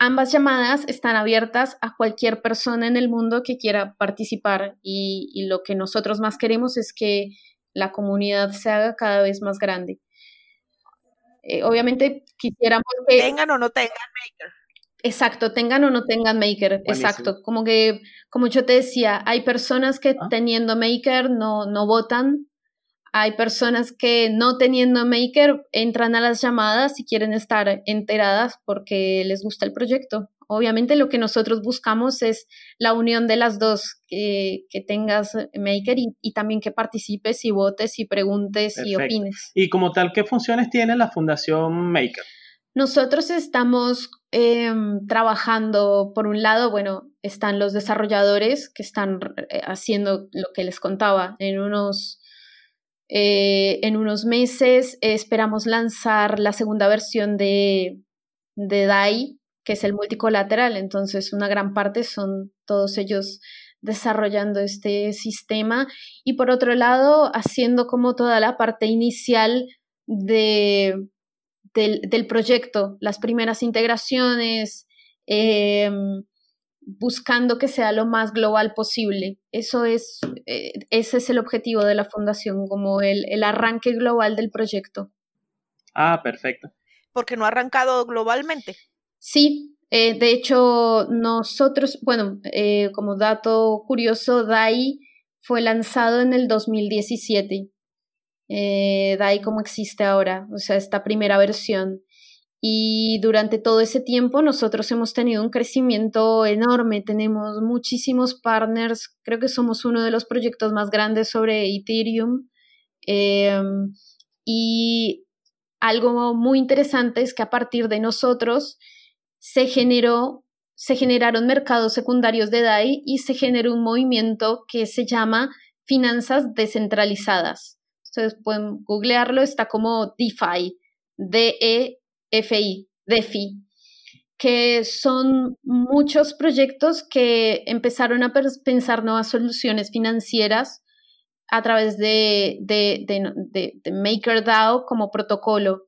ambas llamadas están abiertas a cualquier persona en el mundo que quiera participar y, lo que nosotros más queremos es que la comunidad se haga cada vez más grande. Eh, obviamente quisiéramos que... Tengan o no tengan Maker. Exacto, tengan o no tengan Maker, exacto. Como que, como yo te decía, hay personas que ah. teniendo Maker no, no votan, hay personas que no teniendo Maker entran a las llamadas y quieren estar enteradas porque les gusta el proyecto. Obviamente lo que nosotros buscamos es la unión de las dos, que, tengas Maker y, también que participes y votes y preguntes y opines. Y como tal, ¿qué funciones tiene la Fundación Maker? Nosotros estamos em, trabajando, por un lado, bueno, están los desarrolladores que están eh, haciendo lo que les contaba. En unos, eh, en unos meses esperamos lanzar la segunda versión de, de DAI, que es el multicolateral. Entonces, una gran parte son todos ellos desarrollando este sistema y por otro lado, haciendo como toda la parte inicial de del, proyecto, las primeras integraciones, em, buscando que sea lo más global posible. Eso es, eh, ese es el objetivo de la fundación, como el, el arranque global del proyecto. Ah, perfecto. Porque no ha arrancado globalmente. Sí, eh, de hecho, nosotros, bueno, eh, como dato curioso, DAI fue lanzado en el 2017 eh, DAI como existe ahora, o sea, esta primera versión. Y durante todo ese tiempo nosotros hemos tenido un crecimiento enorme, tenemos muchísimos partners, creo que somos uno de los proyectos más grandes sobre Ethereum. Em, y algo muy interesante es que a partir de nosotros se generó se generaron mercados secundarios de DAI y se generó un movimiento que se llama finanzas descentralizadas. Ustedes pueden googlearlo, está como DeFi, D-E-F-I, DeFi, que son muchos proyectos que empezaron a pensar nuevas soluciones financieras a través de, de, de, MakerDAO como protocolo.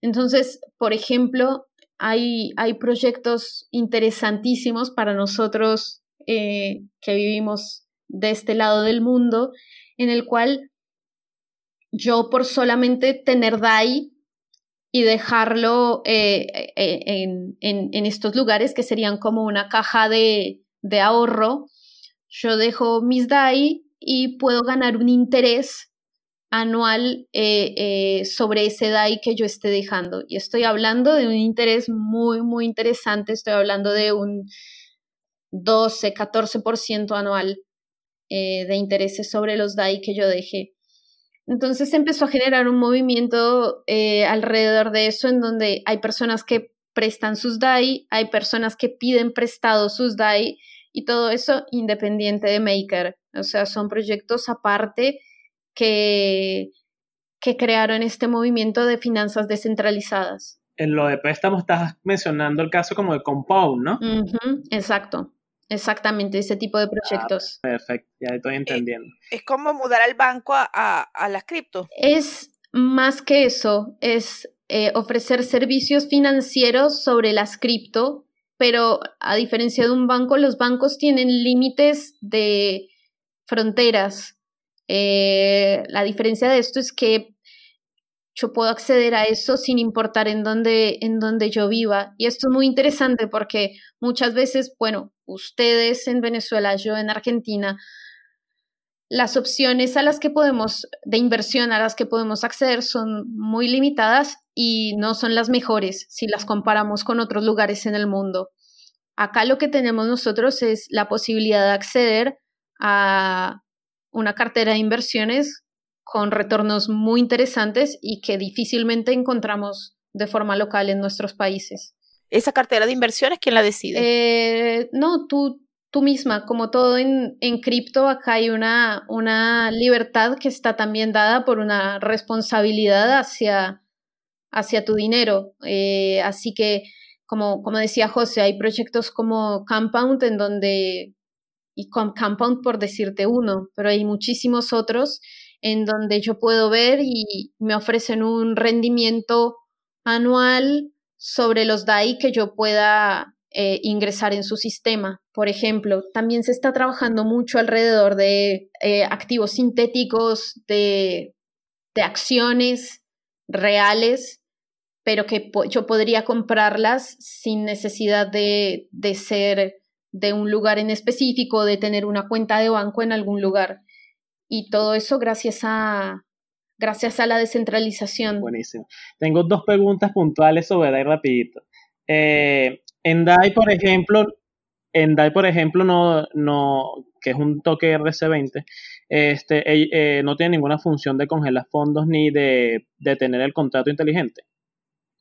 Entonces, por ejemplo, hay, hay proyectos interesantísimos para nosotros eh, que vivimos de este lado del mundo, en el cual yo por solamente tener DAI y dejarlo eh, eh, en, estos lugares que serían como una caja de, ahorro, yo dejo mis DAI y puedo ganar un interés anual eh, sobre ese DAI que yo esté dejando. Y estoy hablando de un interés muy, muy interesante, estoy hablando de un 12, 14% anual de intereses sobre los DAI que yo dejé. Entonces empezó a generar un movimiento eh, alrededor de eso en donde hay personas que prestan sus DAI, hay personas que piden prestado sus DAI y todo eso independiente de Maker. O sea, son proyectos aparte que, que crearon este movimiento de finanzas descentralizadas. En lo de préstamos estás mencionando el caso como de Compound, ¿no? exacto. Exactamente, ese tipo de ah, proyectos. perfecto, ya estoy eh, entendiendo. Es, como mudar al banco a, a, las cripto. Es más que eso, es eh, ofrecer servicios financieros sobre las cripto, pero a diferencia de un banco, los bancos tienen límites de fronteras. Eh, la diferencia de esto es que yo puedo acceder a eso sin importar en dónde, en dónde yo viva. Y esto es muy interesante porque muchas veces, bueno, ustedes en Venezuela, yo en Argentina, las opciones a las que podemos, de inversión a las que podemos acceder son muy limitadas y no son las mejores si las comparamos con otros lugares en el mundo. Acá lo que tenemos nosotros es la posibilidad de acceder a una cartera de inversiones con retornos muy interesantes y que difícilmente encontramos de forma local en nuestros países. ¿Esa cartera de inversiones quién la decide? Eh, no, tú, tú misma, como todo en, en cripto, acá hay una, una libertad que está también dada por una responsabilidad hacia, hacia tu dinero. Eh, así que, como, como decía José, hay proyectos como Compound en donde, y Compound por decirte uno, pero hay muchísimos otros en donde yo puedo ver y me ofrecen un rendimiento anual sobre los DAI que yo pueda eh, ingresar en su sistema. Por ejemplo, también se está trabajando mucho alrededor de eh, activos sintéticos, de, de acciones reales pero que yo podría comprarlas sin necesidad de, de ser de un lugar en específico, de tener una cuenta de banco en algún lugar. Y todo eso gracias a, gracias a la descentralización. Buenísimo. Tengo dos preguntas puntuales sobre DAI rapidito. Eh, en DAI, por ejemplo, en DAI, por ejemplo, no, no, que es un toque RC20, este, eh, no tiene ninguna función de congelar fondos ni de, de, tener el contrato inteligente.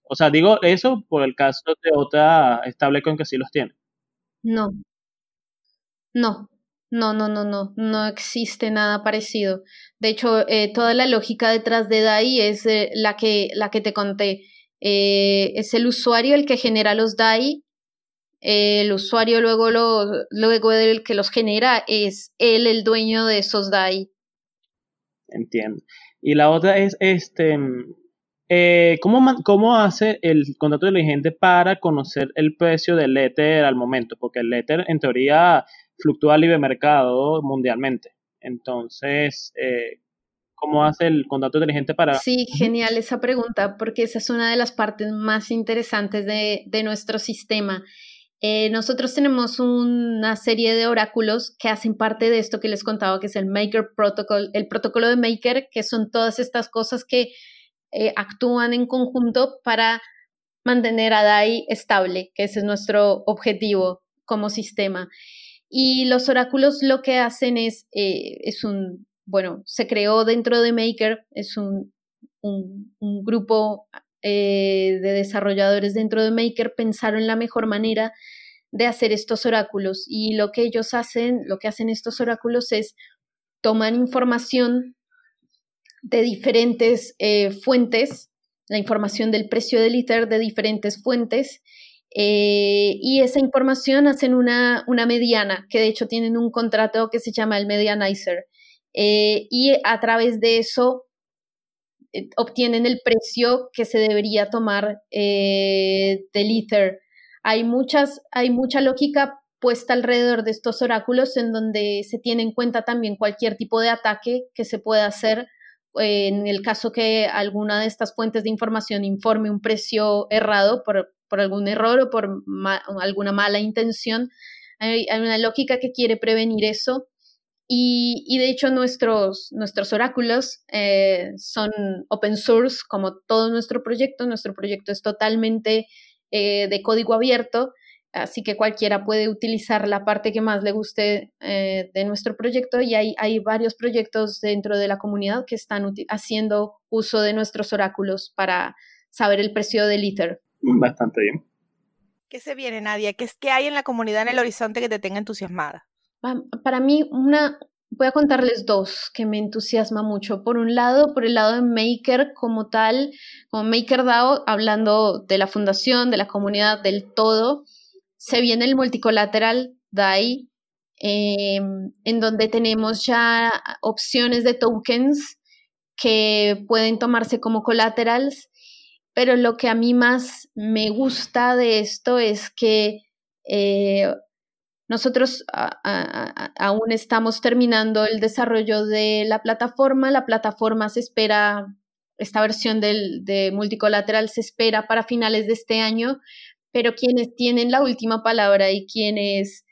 O sea, digo eso por el caso de otra stablecoin que sí los tiene. No. No, no, no, no, no, no existe nada parecido. De hecho, eh, toda la lógica detrás de DAI es eh, la, que, la que te conté. Eh, es el usuario el que genera los DAI. el usuario luego, lo, luego del que los genera es él el dueño de esos DAI. Entiendo. Y la otra es, este, ¿cómo, ¿cómo, hace el contrato inteligente para conocer el precio del Ether al momento? Porque el Ether, en teoría, fluctúa libre mercado mundialmente. Entonces, eh, ¿cómo hace el contrato inteligente para...? Sí, genial esa pregunta, porque esa es una de las partes más interesantes de, nuestro sistema. Eh, nosotros tenemos una serie de oráculos que hacen parte de esto que les contaba, que es el Maker Protocol, el protocolo de Maker, que son todas estas cosas que eh, actúan en conjunto para mantener a DAI estable, que ese es nuestro objetivo como sistema. Y los oráculos lo que hacen es, eh, es un, bueno, se creó dentro de Maker, es un, un, grupo eh, de desarrolladores dentro de Maker, pensaron en la mejor manera de hacer estos oráculos. Y lo que ellos hacen, lo que hacen estos oráculos es toman información de diferentes eh, fuentes, la información del precio del ITER de diferentes fuentes, eh, y esa información hacen una, una, mediana, que de hecho tienen un contrato que se llama el Medianizer. Eh, y a través de eso eh, obtienen el precio que se debería tomar del Ether. Hay, muchas, hay mucha lógica puesta alrededor de estos oráculos en donde se tiene en cuenta también cualquier tipo de ataque que se pueda hacer en el caso que alguna de estas fuentes de información informe un precio errado por, por algún error o por alguna mala intención. Hay, una lógica que quiere prevenir eso. Y, de hecho nuestros, nuestros oráculos eh, son open source, como todo nuestro proyecto. Nuestro proyecto es totalmente eh, de código abierto, así que cualquiera puede utilizar la parte que más le guste eh, de nuestro proyecto y hay, hay varios proyectos dentro de la comunidad que están haciendo uso de nuestros oráculos para saber el precio del Ether. *laughs* Bastante bien. ¿Qué se viene, Nadia? ¿Qué, es, que hay en la comunidad en el horizonte que te tenga entusiasmada? Para mí, una, voy a contarles dos que me entusiasma mucho. Por un lado, por el lado de Maker como tal, como MakerDAO, hablando de la fundación, de la comunidad, del todo, se viene el multicolateral DAI, em, en donde tenemos ya opciones de tokens que pueden tomarse como collaterals pero lo que a mí más me gusta de esto es que eh, nosotros aún estamos terminando el desarrollo de la plataforma. La plataforma se espera, esta versión del, de multicolateral se espera para finales de este año, pero quienes tienen la última palabra y quienes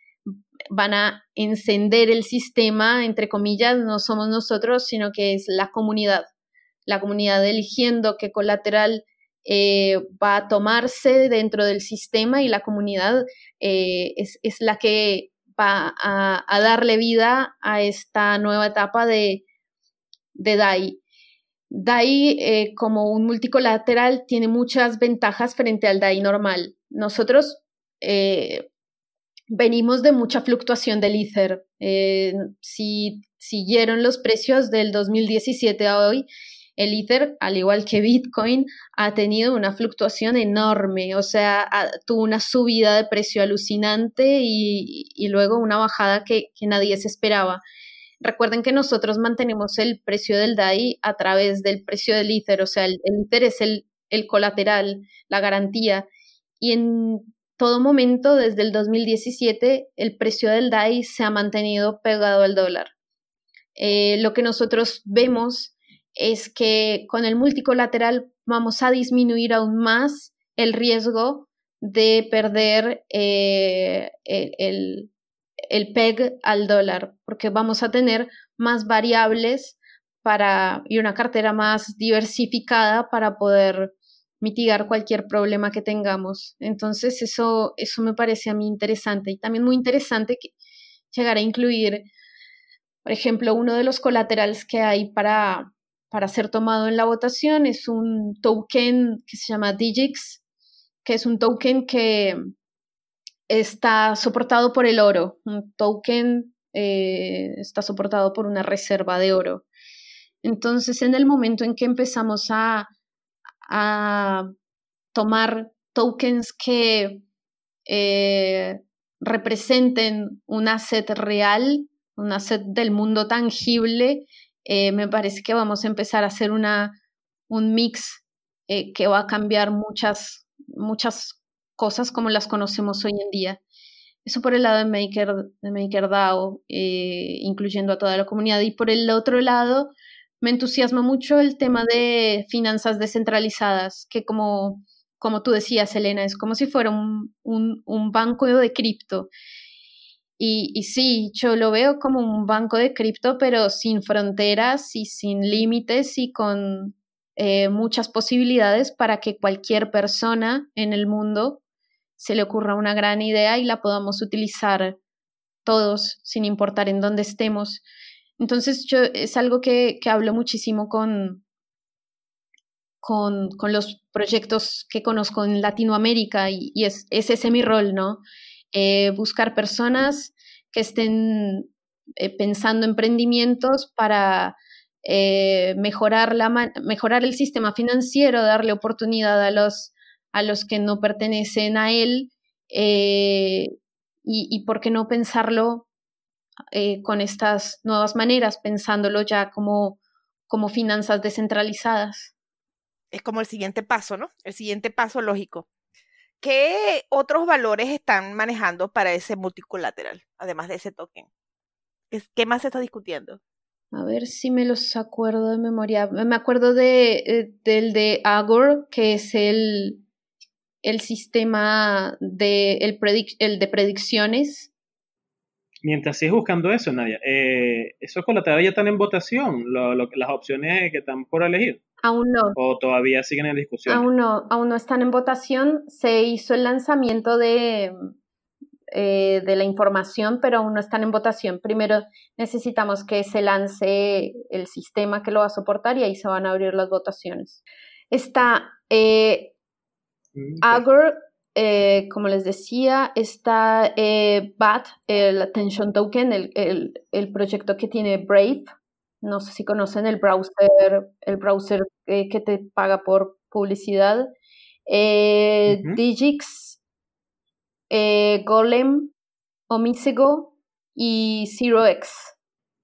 van a encender el sistema, entre comillas, no somos nosotros, sino que es la comunidad. La comunidad eligiendo qué colateral eh, va a tomarse dentro del sistema y la comunidad eh, es, la que va a, darle vida a esta nueva etapa de, de DAI. DAI eh, como un multicolateral tiene muchas ventajas frente al DAI normal. Nosotros venimos de mucha fluctuación del Ether. si siguieron los precios del 2017 a hoy, el Ether, al igual que Bitcoin, ha tenido una fluctuación enorme, o sea, tuvo una subida de precio alucinante y, luego una bajada que, nadie se esperaba. Recuerden que nosotros mantenemos el precio del DAI a través del precio del Ether, o sea, el, Ether es el, colateral, la garantía, y en todo momento, desde el 2017, el precio del DAI se ha mantenido pegado al dólar. Eh, lo que nosotros vemos es que con el multicolateral vamos a disminuir aún más el riesgo de perder eh, el, el, PEG al dólar, porque vamos a tener más variables para, y una cartera más diversificada para poder mitigar cualquier problema que tengamos. Entonces, eso, eso me parece a mí interesante y también muy interesante que llegar a incluir, por ejemplo, uno de los colaterales que hay para, para ser tomado en la votación es un token que se llama Digix, que es un token que está soportado por el oro. Un token eh, está soportado por una reserva de oro. Entonces, en el momento en que empezamos a a tomar tokens que eh, representen un asset real, un asset del mundo tangible, eh, me parece que vamos a empezar a hacer una, un mix eh, que va a cambiar muchas, muchas cosas como las conocemos hoy en día. Eso por el lado de, Maker, de MakerDAO, incluyendo a toda la comunidad. Y por el otro lado, me entusiasma mucho el tema de finanzas descentralizadas, que como, como tú decías, Elena, es como si fuera un, un, banco de cripto. Y, sí, yo lo veo como un banco de cripto, pero sin fronteras y sin límites y con eh, muchas posibilidades para que cualquier persona en el mundo se le ocurra una gran idea y la podamos utilizar todos, sin importar en dónde estemos. Entonces, yo es algo que, hablo muchísimo con, con, los proyectos que conozco en Latinoamérica y, es, ese mi rol, ¿no? Eh, buscar personas que estén eh, pensando emprendimientos para eh, mejorar, la, mejorar el sistema financiero, darle oportunidad a los, a los que no pertenecen a él y, y, por qué no pensarlo con estas nuevas maneras, pensándolo ya como, como finanzas descentralizadas. Es como el siguiente paso, ¿no? El siguiente paso lógico. ¿Qué otros valores están manejando para ese multicolateral, además de ese token? ¿Qué más se está discutiendo? A ver si me los acuerdo de memoria. Me acuerdo de, eh, del de Agor, que es el, el sistema de, el, el de predicciones mientras sigues buscando eso, Nadia, eh, ¿esos colaterales ya están en votación? las opciones que están por elegir. Aún no. ¿O todavía siguen en discusión? Aún no, aún no están en votación. Se hizo el lanzamiento de, eh, de la información, pero aún no están en votación. Primero necesitamos que se lance el sistema que lo va a soportar y ahí se van a abrir las votaciones. Está eh, mm, eh, como les decía, está eh, BAT, el Attention Token, el, el, proyecto que tiene Brave. No sé si conocen el browser, el browser eh, que te paga por publicidad. Digix, Golem, Omisego y ZeroX.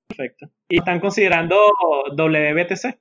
Perfecto. ¿Y están considerando WBTC?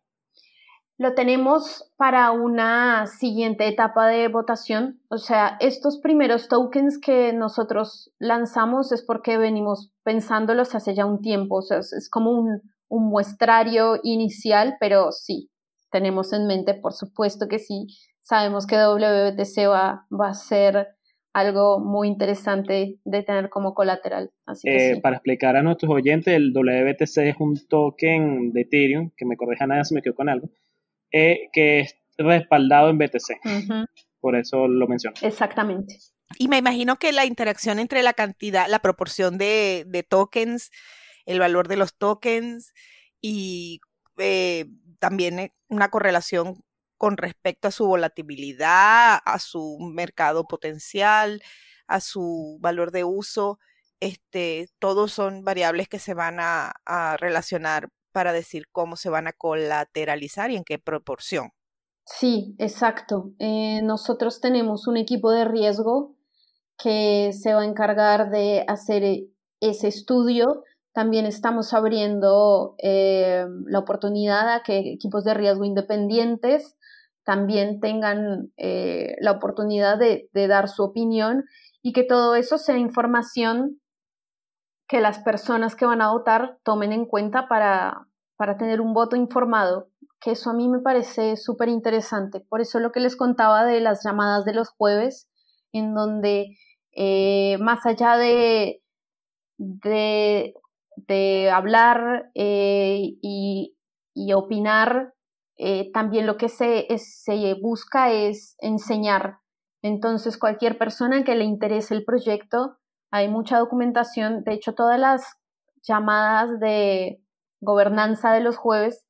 Lo tenemos para una siguiente etapa de votación. O sea, estos primeros tokens que nosotros lanzamos es porque venimos pensándolos hace ya un tiempo. O sea, es como un, muestrario inicial, pero sí, tenemos en mente, por supuesto que sí. Sabemos que WBTC va, va a ser algo muy interesante de tener como colateral. Así eh, Para explicar a nuestros oyentes, el WBTC es un token de Ethereum, que me corrija nada si me quedo con algo, eh, que es respaldado en BTC. Por eso lo menciono. Exactamente. Y me imagino que la interacción entre la cantidad, la proporción de, tokens, el valor de los tokens y eh, también eh, una correlación con respecto a su volatilidad, a su mercado potencial, a su valor de uso, este, todos son variables que se van a relacionar para decir cómo se van a colateralizar y en qué proporción. Sí, exacto. Eh, nosotros tenemos un equipo de riesgo que se va a encargar de hacer e, ese estudio. También estamos abriendo eh, la oportunidad a que equipos de riesgo independientes también tengan eh, la oportunidad de, de dar su opinión y que todo eso sea información que las personas que van a votar tomen en cuenta para, para tener un voto informado que eso a mí me parece súper interesante. Por eso lo que les contaba de las llamadas de los jueves, en donde eh, más allá de, de, hablar eh, y, opinar, eh, también lo que se, se busca es enseñar. Entonces, cualquier persona que le interese el proyecto, hay mucha documentación. De hecho, todas las llamadas de gobernanza de los jueves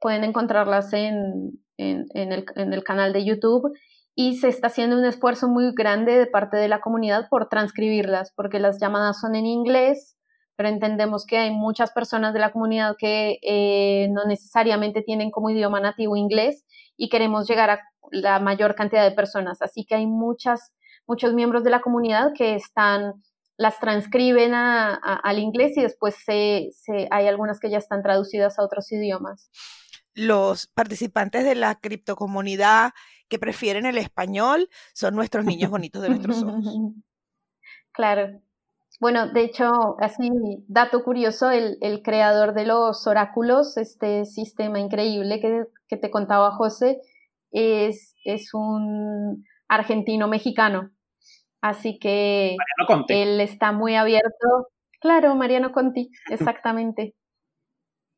pueden encontrarlas en, en, el, en el canal de YouTube y se está haciendo un esfuerzo muy grande de parte de la comunidad por transcribirlas, porque las llamadas son en inglés, pero entendemos que hay muchas personas de la comunidad que eh, no necesariamente tienen como idioma nativo inglés y queremos llegar a la mayor cantidad de personas. Así que hay muchas, muchos miembros de la comunidad que están, las transcriben al inglés y después se, hay algunas que ya están traducidas a otros idiomas. Los participantes de la criptocomunidad que prefieren el español son nuestros niños bonitos de nuestros ojos. *laughs* Claro. Bueno, de hecho, así, dato curioso, el, creador de los oráculos, este sistema increíble que, que te contaba José, es, es un argentino-mexicano. Así que él está muy abierto. Claro, Mariano Conti, *laughs* exactamente.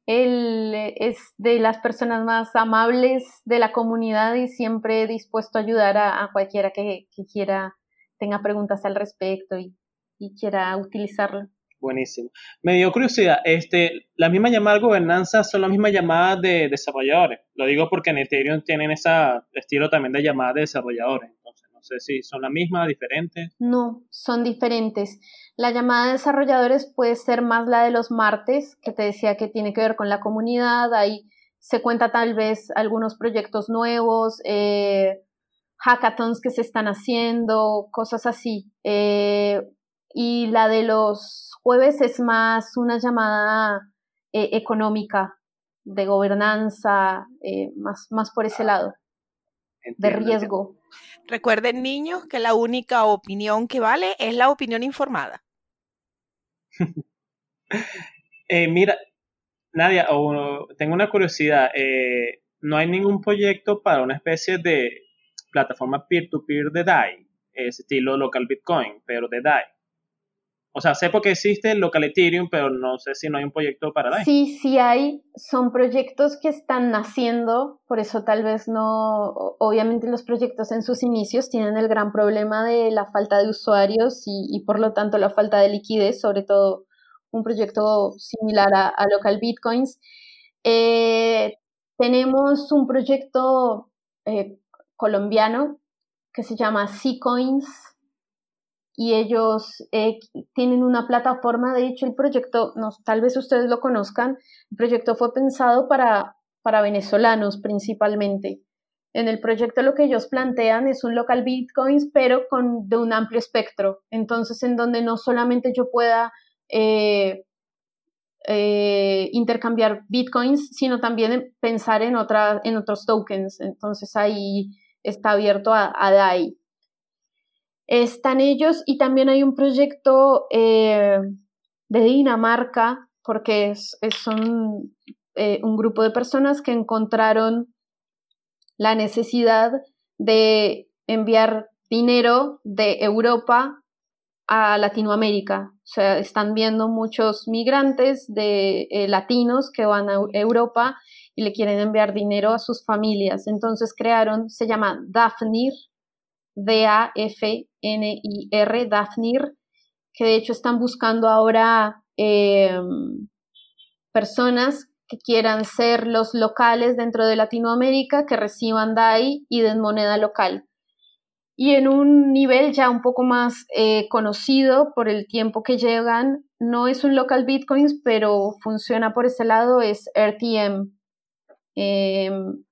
Él es de las personas más amables de la comunidad y siempre dispuesto a ayudar a, cualquiera que, quiera, tenga preguntas al respecto y, quiera utilizarlo. Buenísimo. Me dio curiosidad, este, las mismas llamadas de gobernanza son las mismas llamadas de desarrolladores. Lo digo porque en Ethereum tienen ese estilo también de llamadas de desarrolladores. Sé si son las mismas, diferentes. No, son diferentes. La llamada de desarrolladores puede ser más la de los martes, que te decía que tiene que ver con la comunidad. Ahí se cuenta tal vez algunos proyectos nuevos, eh, hackathons que se están haciendo, cosas así. Eh, y la de los jueves es más una llamada eh, económica, de gobernanza, más, más por ese lado, de riesgo. Recuerden, niños, que la única opinión que vale es la opinión informada. *laughs* Eh, mira, Nadia, tengo una curiosidad. Eh, ¿No hay ningún proyecto para una especie de plataforma peer-to-peer de DAI? estilo local Bitcoin, pero de DAI. O sea, sé porque existe el local Ethereum, pero no sé si no hay un proyecto para DAI. Sí, sí hay. Son proyectos que están naciendo, por eso tal vez no. Obviamente, los proyectos en sus inicios tienen el gran problema de la falta de usuarios y, por lo tanto la falta de liquidez, sobre todo un proyecto similar a, Local Bitcoins. Eh, tenemos un proyecto eh, colombiano que se llama Coins y ellos eh, tienen una plataforma, de hecho el proyecto, tal vez ustedes lo conozcan, el proyecto fue pensado para, para venezolanos principalmente. En el proyecto lo que ellos plantean es un local bitcoins, pero con de un amplio espectro. Entonces, en donde no solamente yo pueda eh, eh, intercambiar bitcoins, sino también pensar en, otra, en otros tokens. Entonces, ahí está abierto a, a DAI están ellos y también hay un proyecto eh, de Dinamarca, porque es, son eh, un grupo de personas que encontraron la necesidad de enviar dinero de Europa a Latinoamérica. O sea, están viendo muchos migrantes de eh, latinos que van a Europa y le quieren enviar dinero a sus familias. Entonces crearon, se llama Dafnir, D-A-F-N-I-R, Dafnir, que de hecho están buscando ahora em, personas que quieran ser los locales dentro de Latinoamérica, que reciban DAI y den moneda local. Y en un nivel ya un poco más eh, conocido por el tiempo que llegan, no es un local bitcoins, pero funciona por ese lado, es RTM. Em,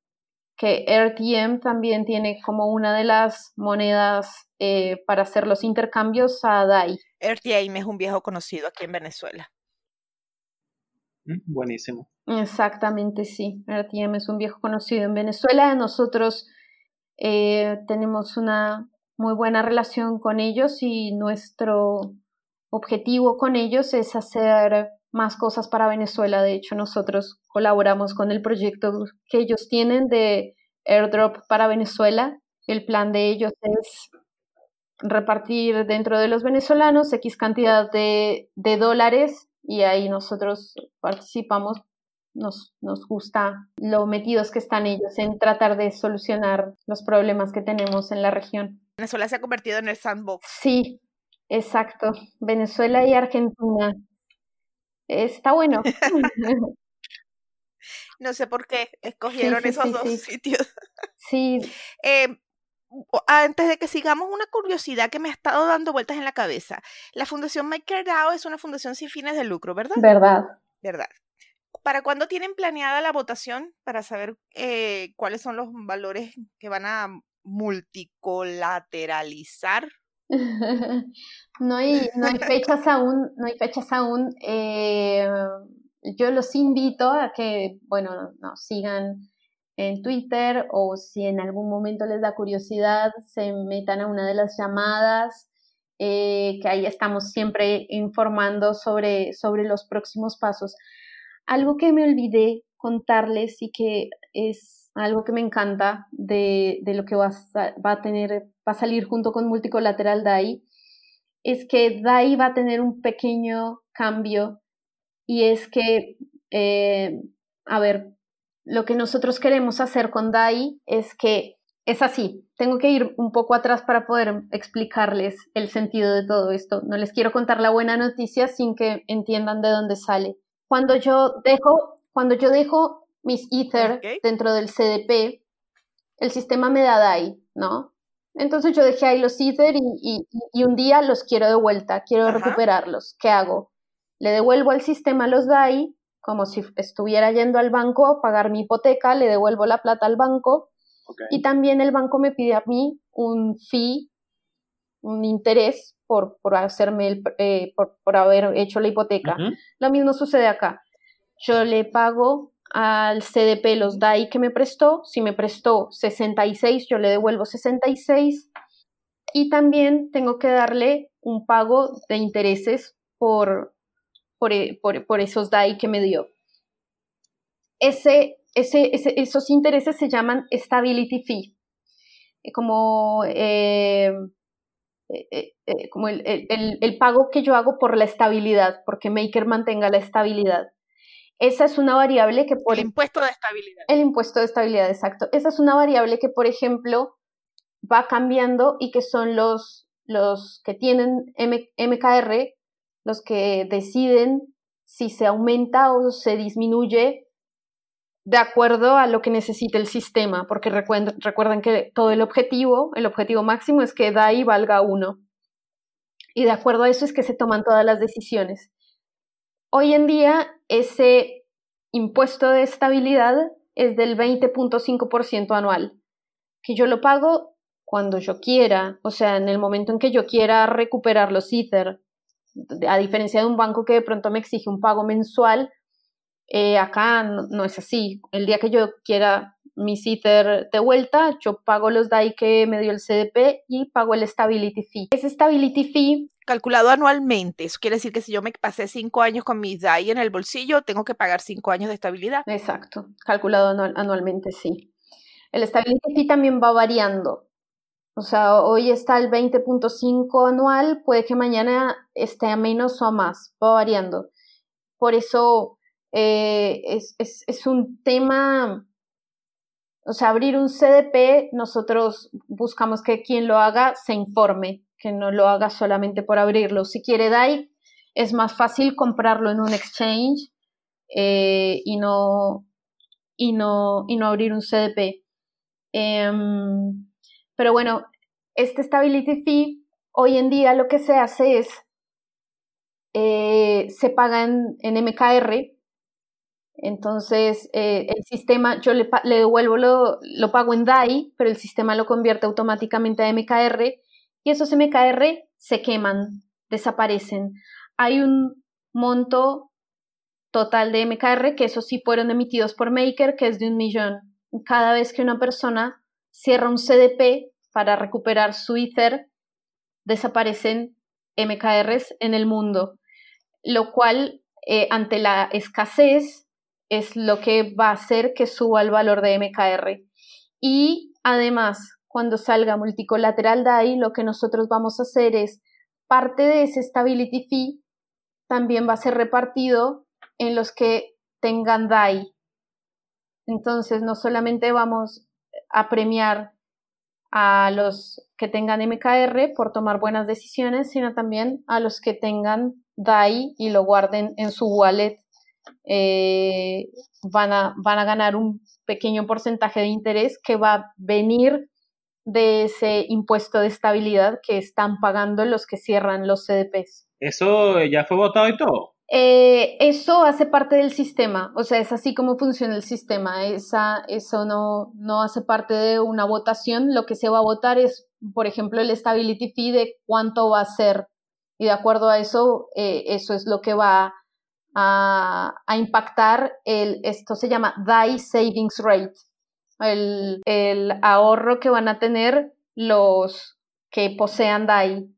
que RTM también tiene como una de las monedas eh, para hacer los intercambios a DAI. RTM es un viejo conocido aquí en Venezuela. Mm, buenísimo. Exactamente, sí. RTM es un viejo conocido en Venezuela. Nosotros eh, tenemos una muy buena relación con ellos y nuestro objetivo con ellos es hacer más cosas para Venezuela. De hecho, nosotros colaboramos con el proyecto que ellos tienen de airdrop para Venezuela. El plan de ellos es repartir dentro de los venezolanos X cantidad de, de dólares y ahí nosotros participamos. Nos, nos gusta lo metidos que están ellos en tratar de solucionar los problemas que tenemos en la región. Venezuela se ha convertido en el sandbox. Sí, exacto. Venezuela y Argentina. Está bueno. *laughs* *laughs* no sé por qué escogieron esos dos sitios. Sí. *laughs* Eh, antes de que sigamos, una curiosidad que me ha estado dando vueltas en la cabeza. La Fundación MakerDAO es una fundación sin fines de lucro, ¿verdad? Verdad. Verdad. ¿Para cuándo tienen planeada la votación para saber eh, cuáles son los valores que van a multicolateralizar? *laughs* no, hay, no hay fechas aún, no hay fechas aún. Eh, yo los invito a que, bueno, nos sigan en Twitter o si en algún momento les da curiosidad, se metan a una de las llamadas, eh, que ahí estamos siempre informando sobre, sobre los próximos pasos. Algo que me olvidé contarles y que es algo que me encanta de, de lo que va a, va a, tener, va a salir junto con Multicolateral DAI, es que DAI va a tener un pequeño cambio y es que, eh, a ver, lo que nosotros queremos hacer con DAI es que es así. Tengo que ir un poco atrás para poder explicarles el sentido de todo esto. No les quiero contar la buena noticia sin que entiendan de dónde sale. Cuando yo dejo, cuando yo dejo mis Ether dentro del CDP, el sistema me da DAI, ¿no? Entonces yo dejé ahí los Ether y, un día los quiero de vuelta, quiero recuperarlos. ¿Qué hago? Le devuelvo al sistema los DAI como si estuviera yendo al banco a pagar mi hipoteca, le devuelvo la plata al banco y también el banco me pide a mí un fee, un interés por, por hacerme el, eh, por, haber hecho la hipoteca. Lo mismo sucede acá. Yo le pago al CDP los DAI que me prestó, si me prestó 66, yo le devuelvo 66 y también tengo que darle un pago de intereses por, e, por, esos DAI que me dio. Ese, ese, esos intereses se llaman stability fee, eh, como, eh, eh, como el, el, pago que yo hago por la estabilidad, porque Maker mantenga la estabilidad. Esa es una variable que por... El impuesto de estabilidad. El impuesto de estabilidad, exacto. Esa es una variable que, por ejemplo, va cambiando y que son los, los que tienen MKR los que deciden si se aumenta o se disminuye de acuerdo a lo que necesita el sistema, porque recuerden, que todo el objetivo, el objetivo máximo es que DAI valga uno. Y de acuerdo a eso es que se toman todas las decisiones. Hoy en día ese impuesto de estabilidad es del 20.5% anual, que yo lo pago cuando yo quiera, o sea, en el momento en que yo quiera recuperar los Ether a diferencia de un banco que de pronto me exige un pago mensual, eh, acá no, es así. El día que yo quiera mi Ether de vuelta, yo pago los DAI que me dio el CDP y pago el Stability Fee. Ese Stability Fee... Calculado anualmente, eso quiere decir que si yo me pasé cinco años con mis DAI en el bolsillo, tengo que pagar cinco años de estabilidad. Exacto, calculado anualmente, sí. El Stability Fee también va variando. O sea, hoy está el 20.5 anual, puede que mañana esté a menos o a más, va variando. Por eso eh, es, es, un tema, o sea, abrir un CDP, nosotros buscamos que quien lo haga se informe, que no lo haga solamente por abrirlo. Si quiere DAI, es más fácil comprarlo en un exchange eh, y, no, y, no, y no abrir un CDP. Em, pero bueno, este Stability Fee, hoy en día lo que se hace es, eh, se paga en, MKR, entonces eh, el sistema, yo le, devuelvo, lo, lo, pago en DAI, pero el sistema lo convierte automáticamente a MKR y esos MKR se queman, desaparecen. Hay un monto total de MKR, que esos sí fueron emitidos por Maker, que es de un millón. Cada vez que una persona cierra un CDP para recuperar su Ether, desaparecen MKRs en el mundo, lo cual eh, ante la escasez es lo que va a hacer que suba el valor de MKR. Y además, cuando salga multicolateral DAI, lo que nosotros vamos a hacer es parte de ese stability fee también va a ser repartido en los que tengan DAI. Entonces, no solamente vamos a premiar a los que tengan MKR por tomar buenas decisiones, sino también a los que tengan DAI y lo guarden en su wallet. Eh, van, a, van a ganar un pequeño porcentaje de interés que va a venir de ese impuesto de estabilidad que están pagando los que cierran los CDPs. ¿Eso ya fue votado y todo? Eh, eso hace parte del sistema, o sea, es así como funciona el sistema. Esa, eso no, no hace parte de una votación. Lo que se va a votar es, por ejemplo, el stability fee de cuánto va a ser. Y de acuerdo a eso, eh, eso es lo que va a, a, impactar el, esto se llama DAI Savings Rate, el, el ahorro que van a tener los que posean DAI.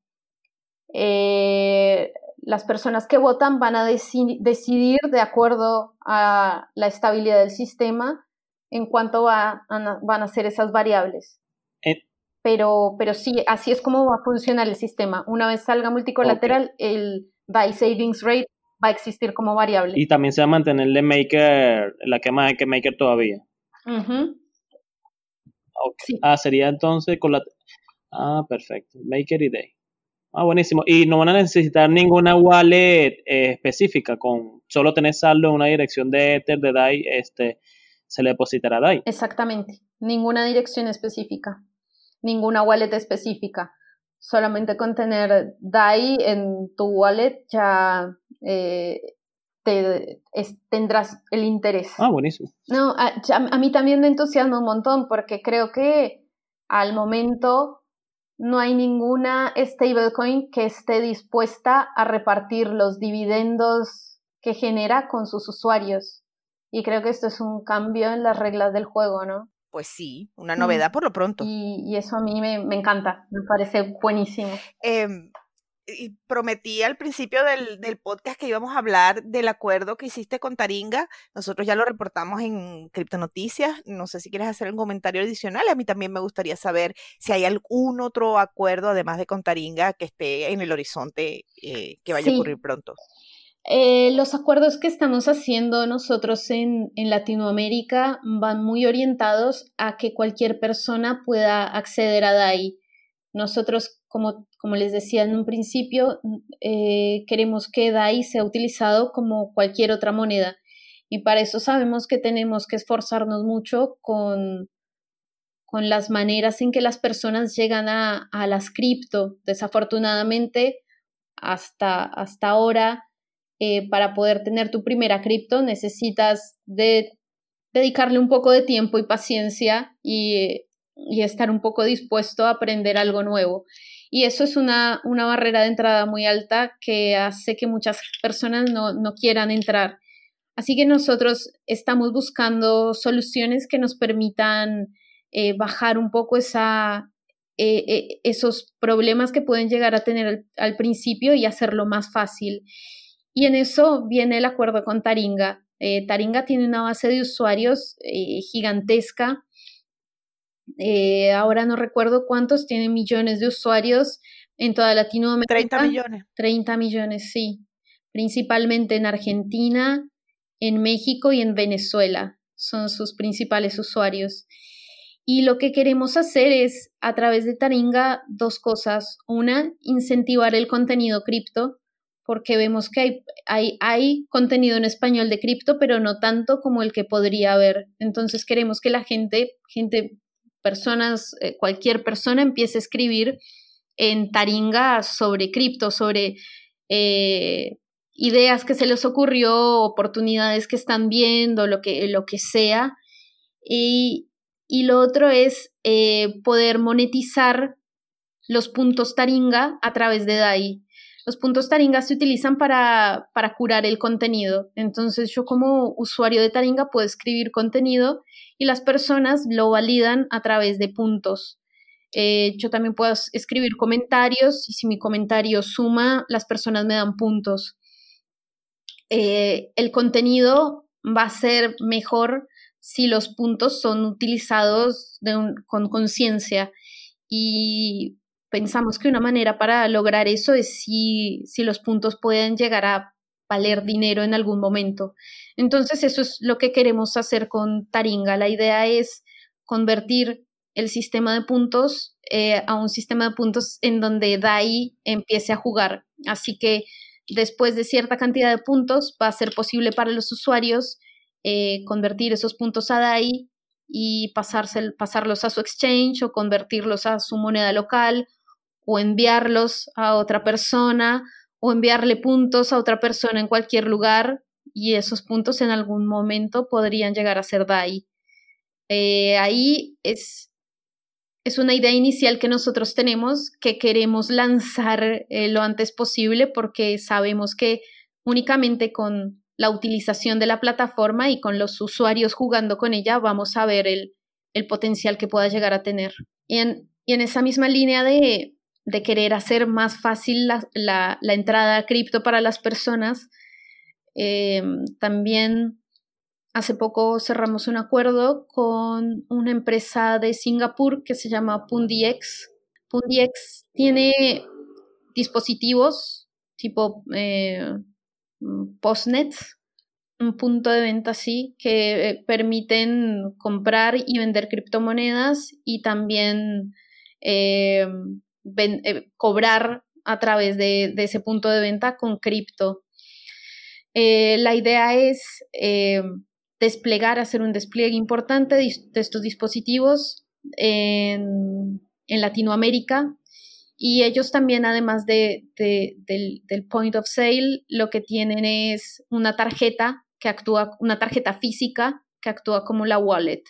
Eh, las personas que votan van a decidir de acuerdo a la estabilidad del sistema en cuanto van a ser esas variables. Eh. pero, pero sí, así es como va a funcionar el sistema. Una vez salga multicolateral, el DAI Savings Rate va a existir como variable. Y también se va a mantener el Maker, la quema de que Maker todavía. Ah, sería entonces con la... Ah, perfecto. Maker y Day. Ah, buenísimo. Y no van a necesitar ninguna wallet eh, específica, con solo tener saldo en una dirección de Ether, de DAI, este, se le depositará DAI. Exactamente. Ninguna dirección específica, ninguna wallet específica. Solamente con tener DAI en tu wallet ya eh, te, tendrás el interés. Ah, buenísimo. No, a, a mí también me entusiasma un montón porque creo que al momento no hay ninguna stablecoin que esté dispuesta a repartir los dividendos que genera con sus usuarios. Y creo que esto es un cambio en las reglas del juego, ¿no? Pues sí, una novedad por lo pronto. Y, eso a mí me, encanta, me parece buenísimo. Em, y prometí al principio del, del, podcast que íbamos a hablar del acuerdo que hiciste con Taringa. Nosotros ya lo reportamos en Criptonoticias. No sé si quieres hacer un comentario adicional. A mí también me gustaría saber si hay algún otro acuerdo, además de con Taringa, que esté en el horizonte, eh, que vaya a ocurrir pronto. Eh, los acuerdos que estamos haciendo nosotros en, en Latinoamérica van muy orientados a que cualquier persona pueda acceder a DAI. Nosotros como, como les decía en un principio, eh, queremos que DAI sea utilizado como cualquier otra moneda. Y para eso sabemos que tenemos que esforzarnos mucho con, con las maneras en que las personas llegan a, a las cripto. Desafortunadamente, hasta, hasta ahora, eh, para poder tener tu primera cripto necesitas de dedicarle un poco de tiempo y paciencia y, y estar un poco dispuesto a aprender algo nuevo. Y eso es una, una barrera de entrada muy alta que hace que muchas personas no, no quieran entrar. Así que nosotros estamos buscando soluciones que nos permitan eh, bajar un poco esa, eh, eh, esos problemas que pueden llegar a tener al, principio y hacerlo más fácil. Y en eso viene el acuerdo con Taringa. Taringa tiene una base de usuarios gigantesca eh, ahora no recuerdo cuántos, tiene millones de usuarios en toda Latinoamérica. 30 millones. 30 millones, sí. Principalmente en Argentina, en México y en Venezuela. Son sus principales usuarios. Y lo que queremos hacer es, a través de Taringa, dos cosas. Una, incentivar el contenido cripto, porque vemos que hay, hay, hay contenido en español de cripto, pero no tanto como el que podría haber. Entonces queremos que la gente, gente personas, eh, cualquier persona empiece a escribir en Taringa sobre cripto, sobre eh, ideas que se les ocurrió, oportunidades que están viendo, lo que, lo que sea. Y, lo otro es eh, poder monetizar los puntos Taringa a través de DAI. Los puntos Taringa se utilizan para, para curar el contenido. Entonces yo como usuario de Taringa puedo escribir contenido y las personas lo validan a través de puntos. Eh, yo también puedo escribir comentarios y si mi comentario suma, las personas me dan puntos. Eh, el contenido va a ser mejor si los puntos son utilizados con conciencia y pensamos que una manera para lograr eso es si, si los puntos pueden llegar a valer dinero en algún momento. Entonces eso es lo que queremos hacer con Taringa. La idea es convertir el sistema de puntos eh, a un sistema de puntos en donde DAI empiece a jugar. Así que después de cierta cantidad de puntos va a ser posible para los usuarios eh, convertir esos puntos a DAI y pasarlos a su exchange o convertirlos a su moneda local o enviarlos a otra persona o enviarle puntos a otra persona en cualquier lugar y esos puntos en algún momento podrían llegar a ser DAI. Eh, ahí es, es una idea inicial que nosotros tenemos que queremos lanzar eh, lo antes posible porque sabemos que únicamente con la utilización de la plataforma y con los usuarios jugando con ella vamos a ver el, potencial que pueda llegar a tener. Y en, esa misma línea de, querer hacer más fácil la, entrada a cripto para las personas, eh, también hace poco cerramos un acuerdo con una empresa de Singapur que se llama Pundiex. Pundiex tiene dispositivos tipo eh, Postnet, un punto de venta así, que eh, permiten comprar y vender criptomonedas y también eh, eh, cobrar a través de, ese punto de venta con cripto. la idea es desplegar, hacer un despliegue importante de, estos dispositivos en, Latinoamérica y ellos también, además de, del, point of sale, lo que tienen es una tarjeta que actúa, una tarjeta física que actúa como la wallet.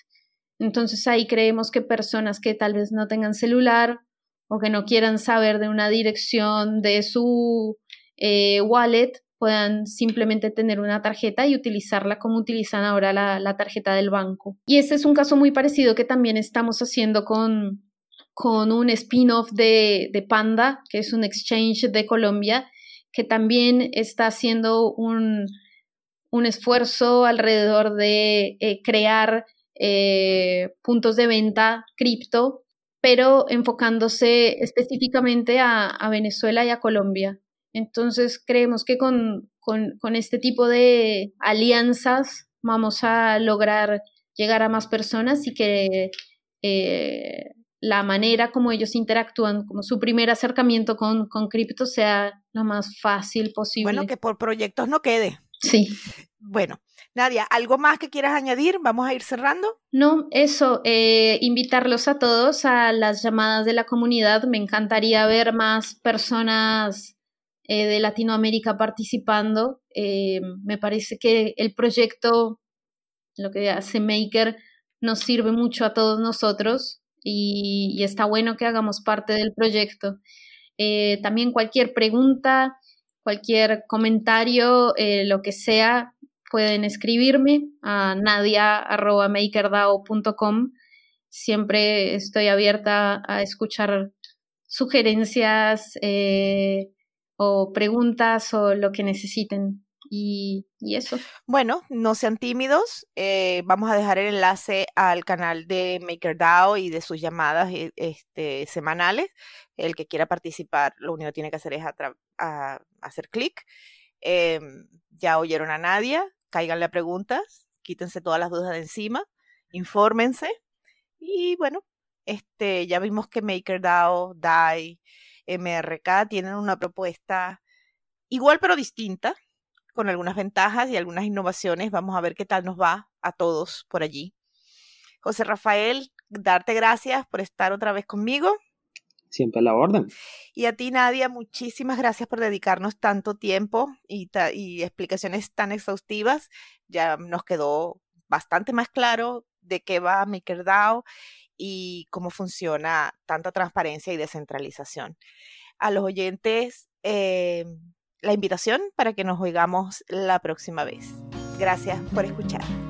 Entonces ahí creemos que personas que tal vez no tengan celular o que no quieran saber de una dirección de su eh, wallet puedan simplemente tener una tarjeta y utilizarla como utilizan ahora la, la tarjeta del banco. Y este es un caso muy parecido que también estamos haciendo con, con un spin-off de, Panda, que es un exchange de Colombia, que también está haciendo un, esfuerzo alrededor de eh, crear eh, puntos de venta cripto, pero enfocándose específicamente a, Venezuela y a Colombia. Entonces creemos que con, este tipo de alianzas vamos a lograr llegar a más personas y que eh, la manera como ellos interactúan, como su primer acercamiento con, con cripto sea lo más fácil posible. Bueno, que por proyectos no quede. Sí. Bueno, Nadia, ¿algo más que quieras añadir? Vamos a ir cerrando. No, eso, eh, invitarlos a todos a las llamadas de la comunidad. Me encantaría ver más personas eh, de Latinoamérica participando. Eh, me parece que el proyecto, lo que hace Maker, nos sirve mucho a todos nosotros y, está bueno que hagamos parte del proyecto. También cualquier pregunta, cualquier comentario, lo que sea, pueden escribirme a nadia.makerdao.com. Siempre estoy abierta a escuchar sugerencias eh, o preguntas o lo que necesiten. Y, eso. Bueno, no sean tímidos. Eh, vamos a dejar el enlace al canal de MakerDAO y de sus llamadas eh, este, semanales. El que quiera participar, lo único que tiene que hacer es hacer clic. Em, ya oyeron a Nadia, cáiganle a preguntas, quítense todas las dudas de encima, infórmense. Y bueno, este, ya vimos que MakerDAO, DAI, MRK tienen una propuesta igual pero distinta con algunas ventajas y algunas innovaciones. Vamos a ver qué tal nos va a todos por allí. José Rafael, darte gracias por estar otra vez conmigo. Siempre a la orden. Y a ti, Nadia, muchísimas gracias por dedicarnos tanto tiempo y, explicaciones tan exhaustivas. Ya nos quedó bastante más claro de qué va MakerDAO y cómo funciona tanta transparencia y descentralización. A los oyentes, eh, la invitación para que nos oigamos la próxima vez. Gracias por escuchar.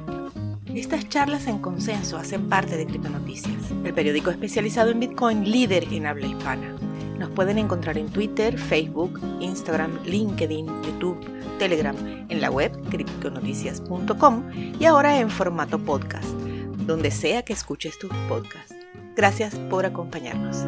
Estas charlas en consenso hacen parte de Criptonoticias, el periódico especializado en Bitcoin líder en habla hispana. Nos pueden encontrar en Twitter, Facebook, Instagram, LinkedIn, YouTube Telegram, en la web criticonoticias.com y ahora en formato podcast, donde sea que escuches tu podcast. Gracias por acompañarnos.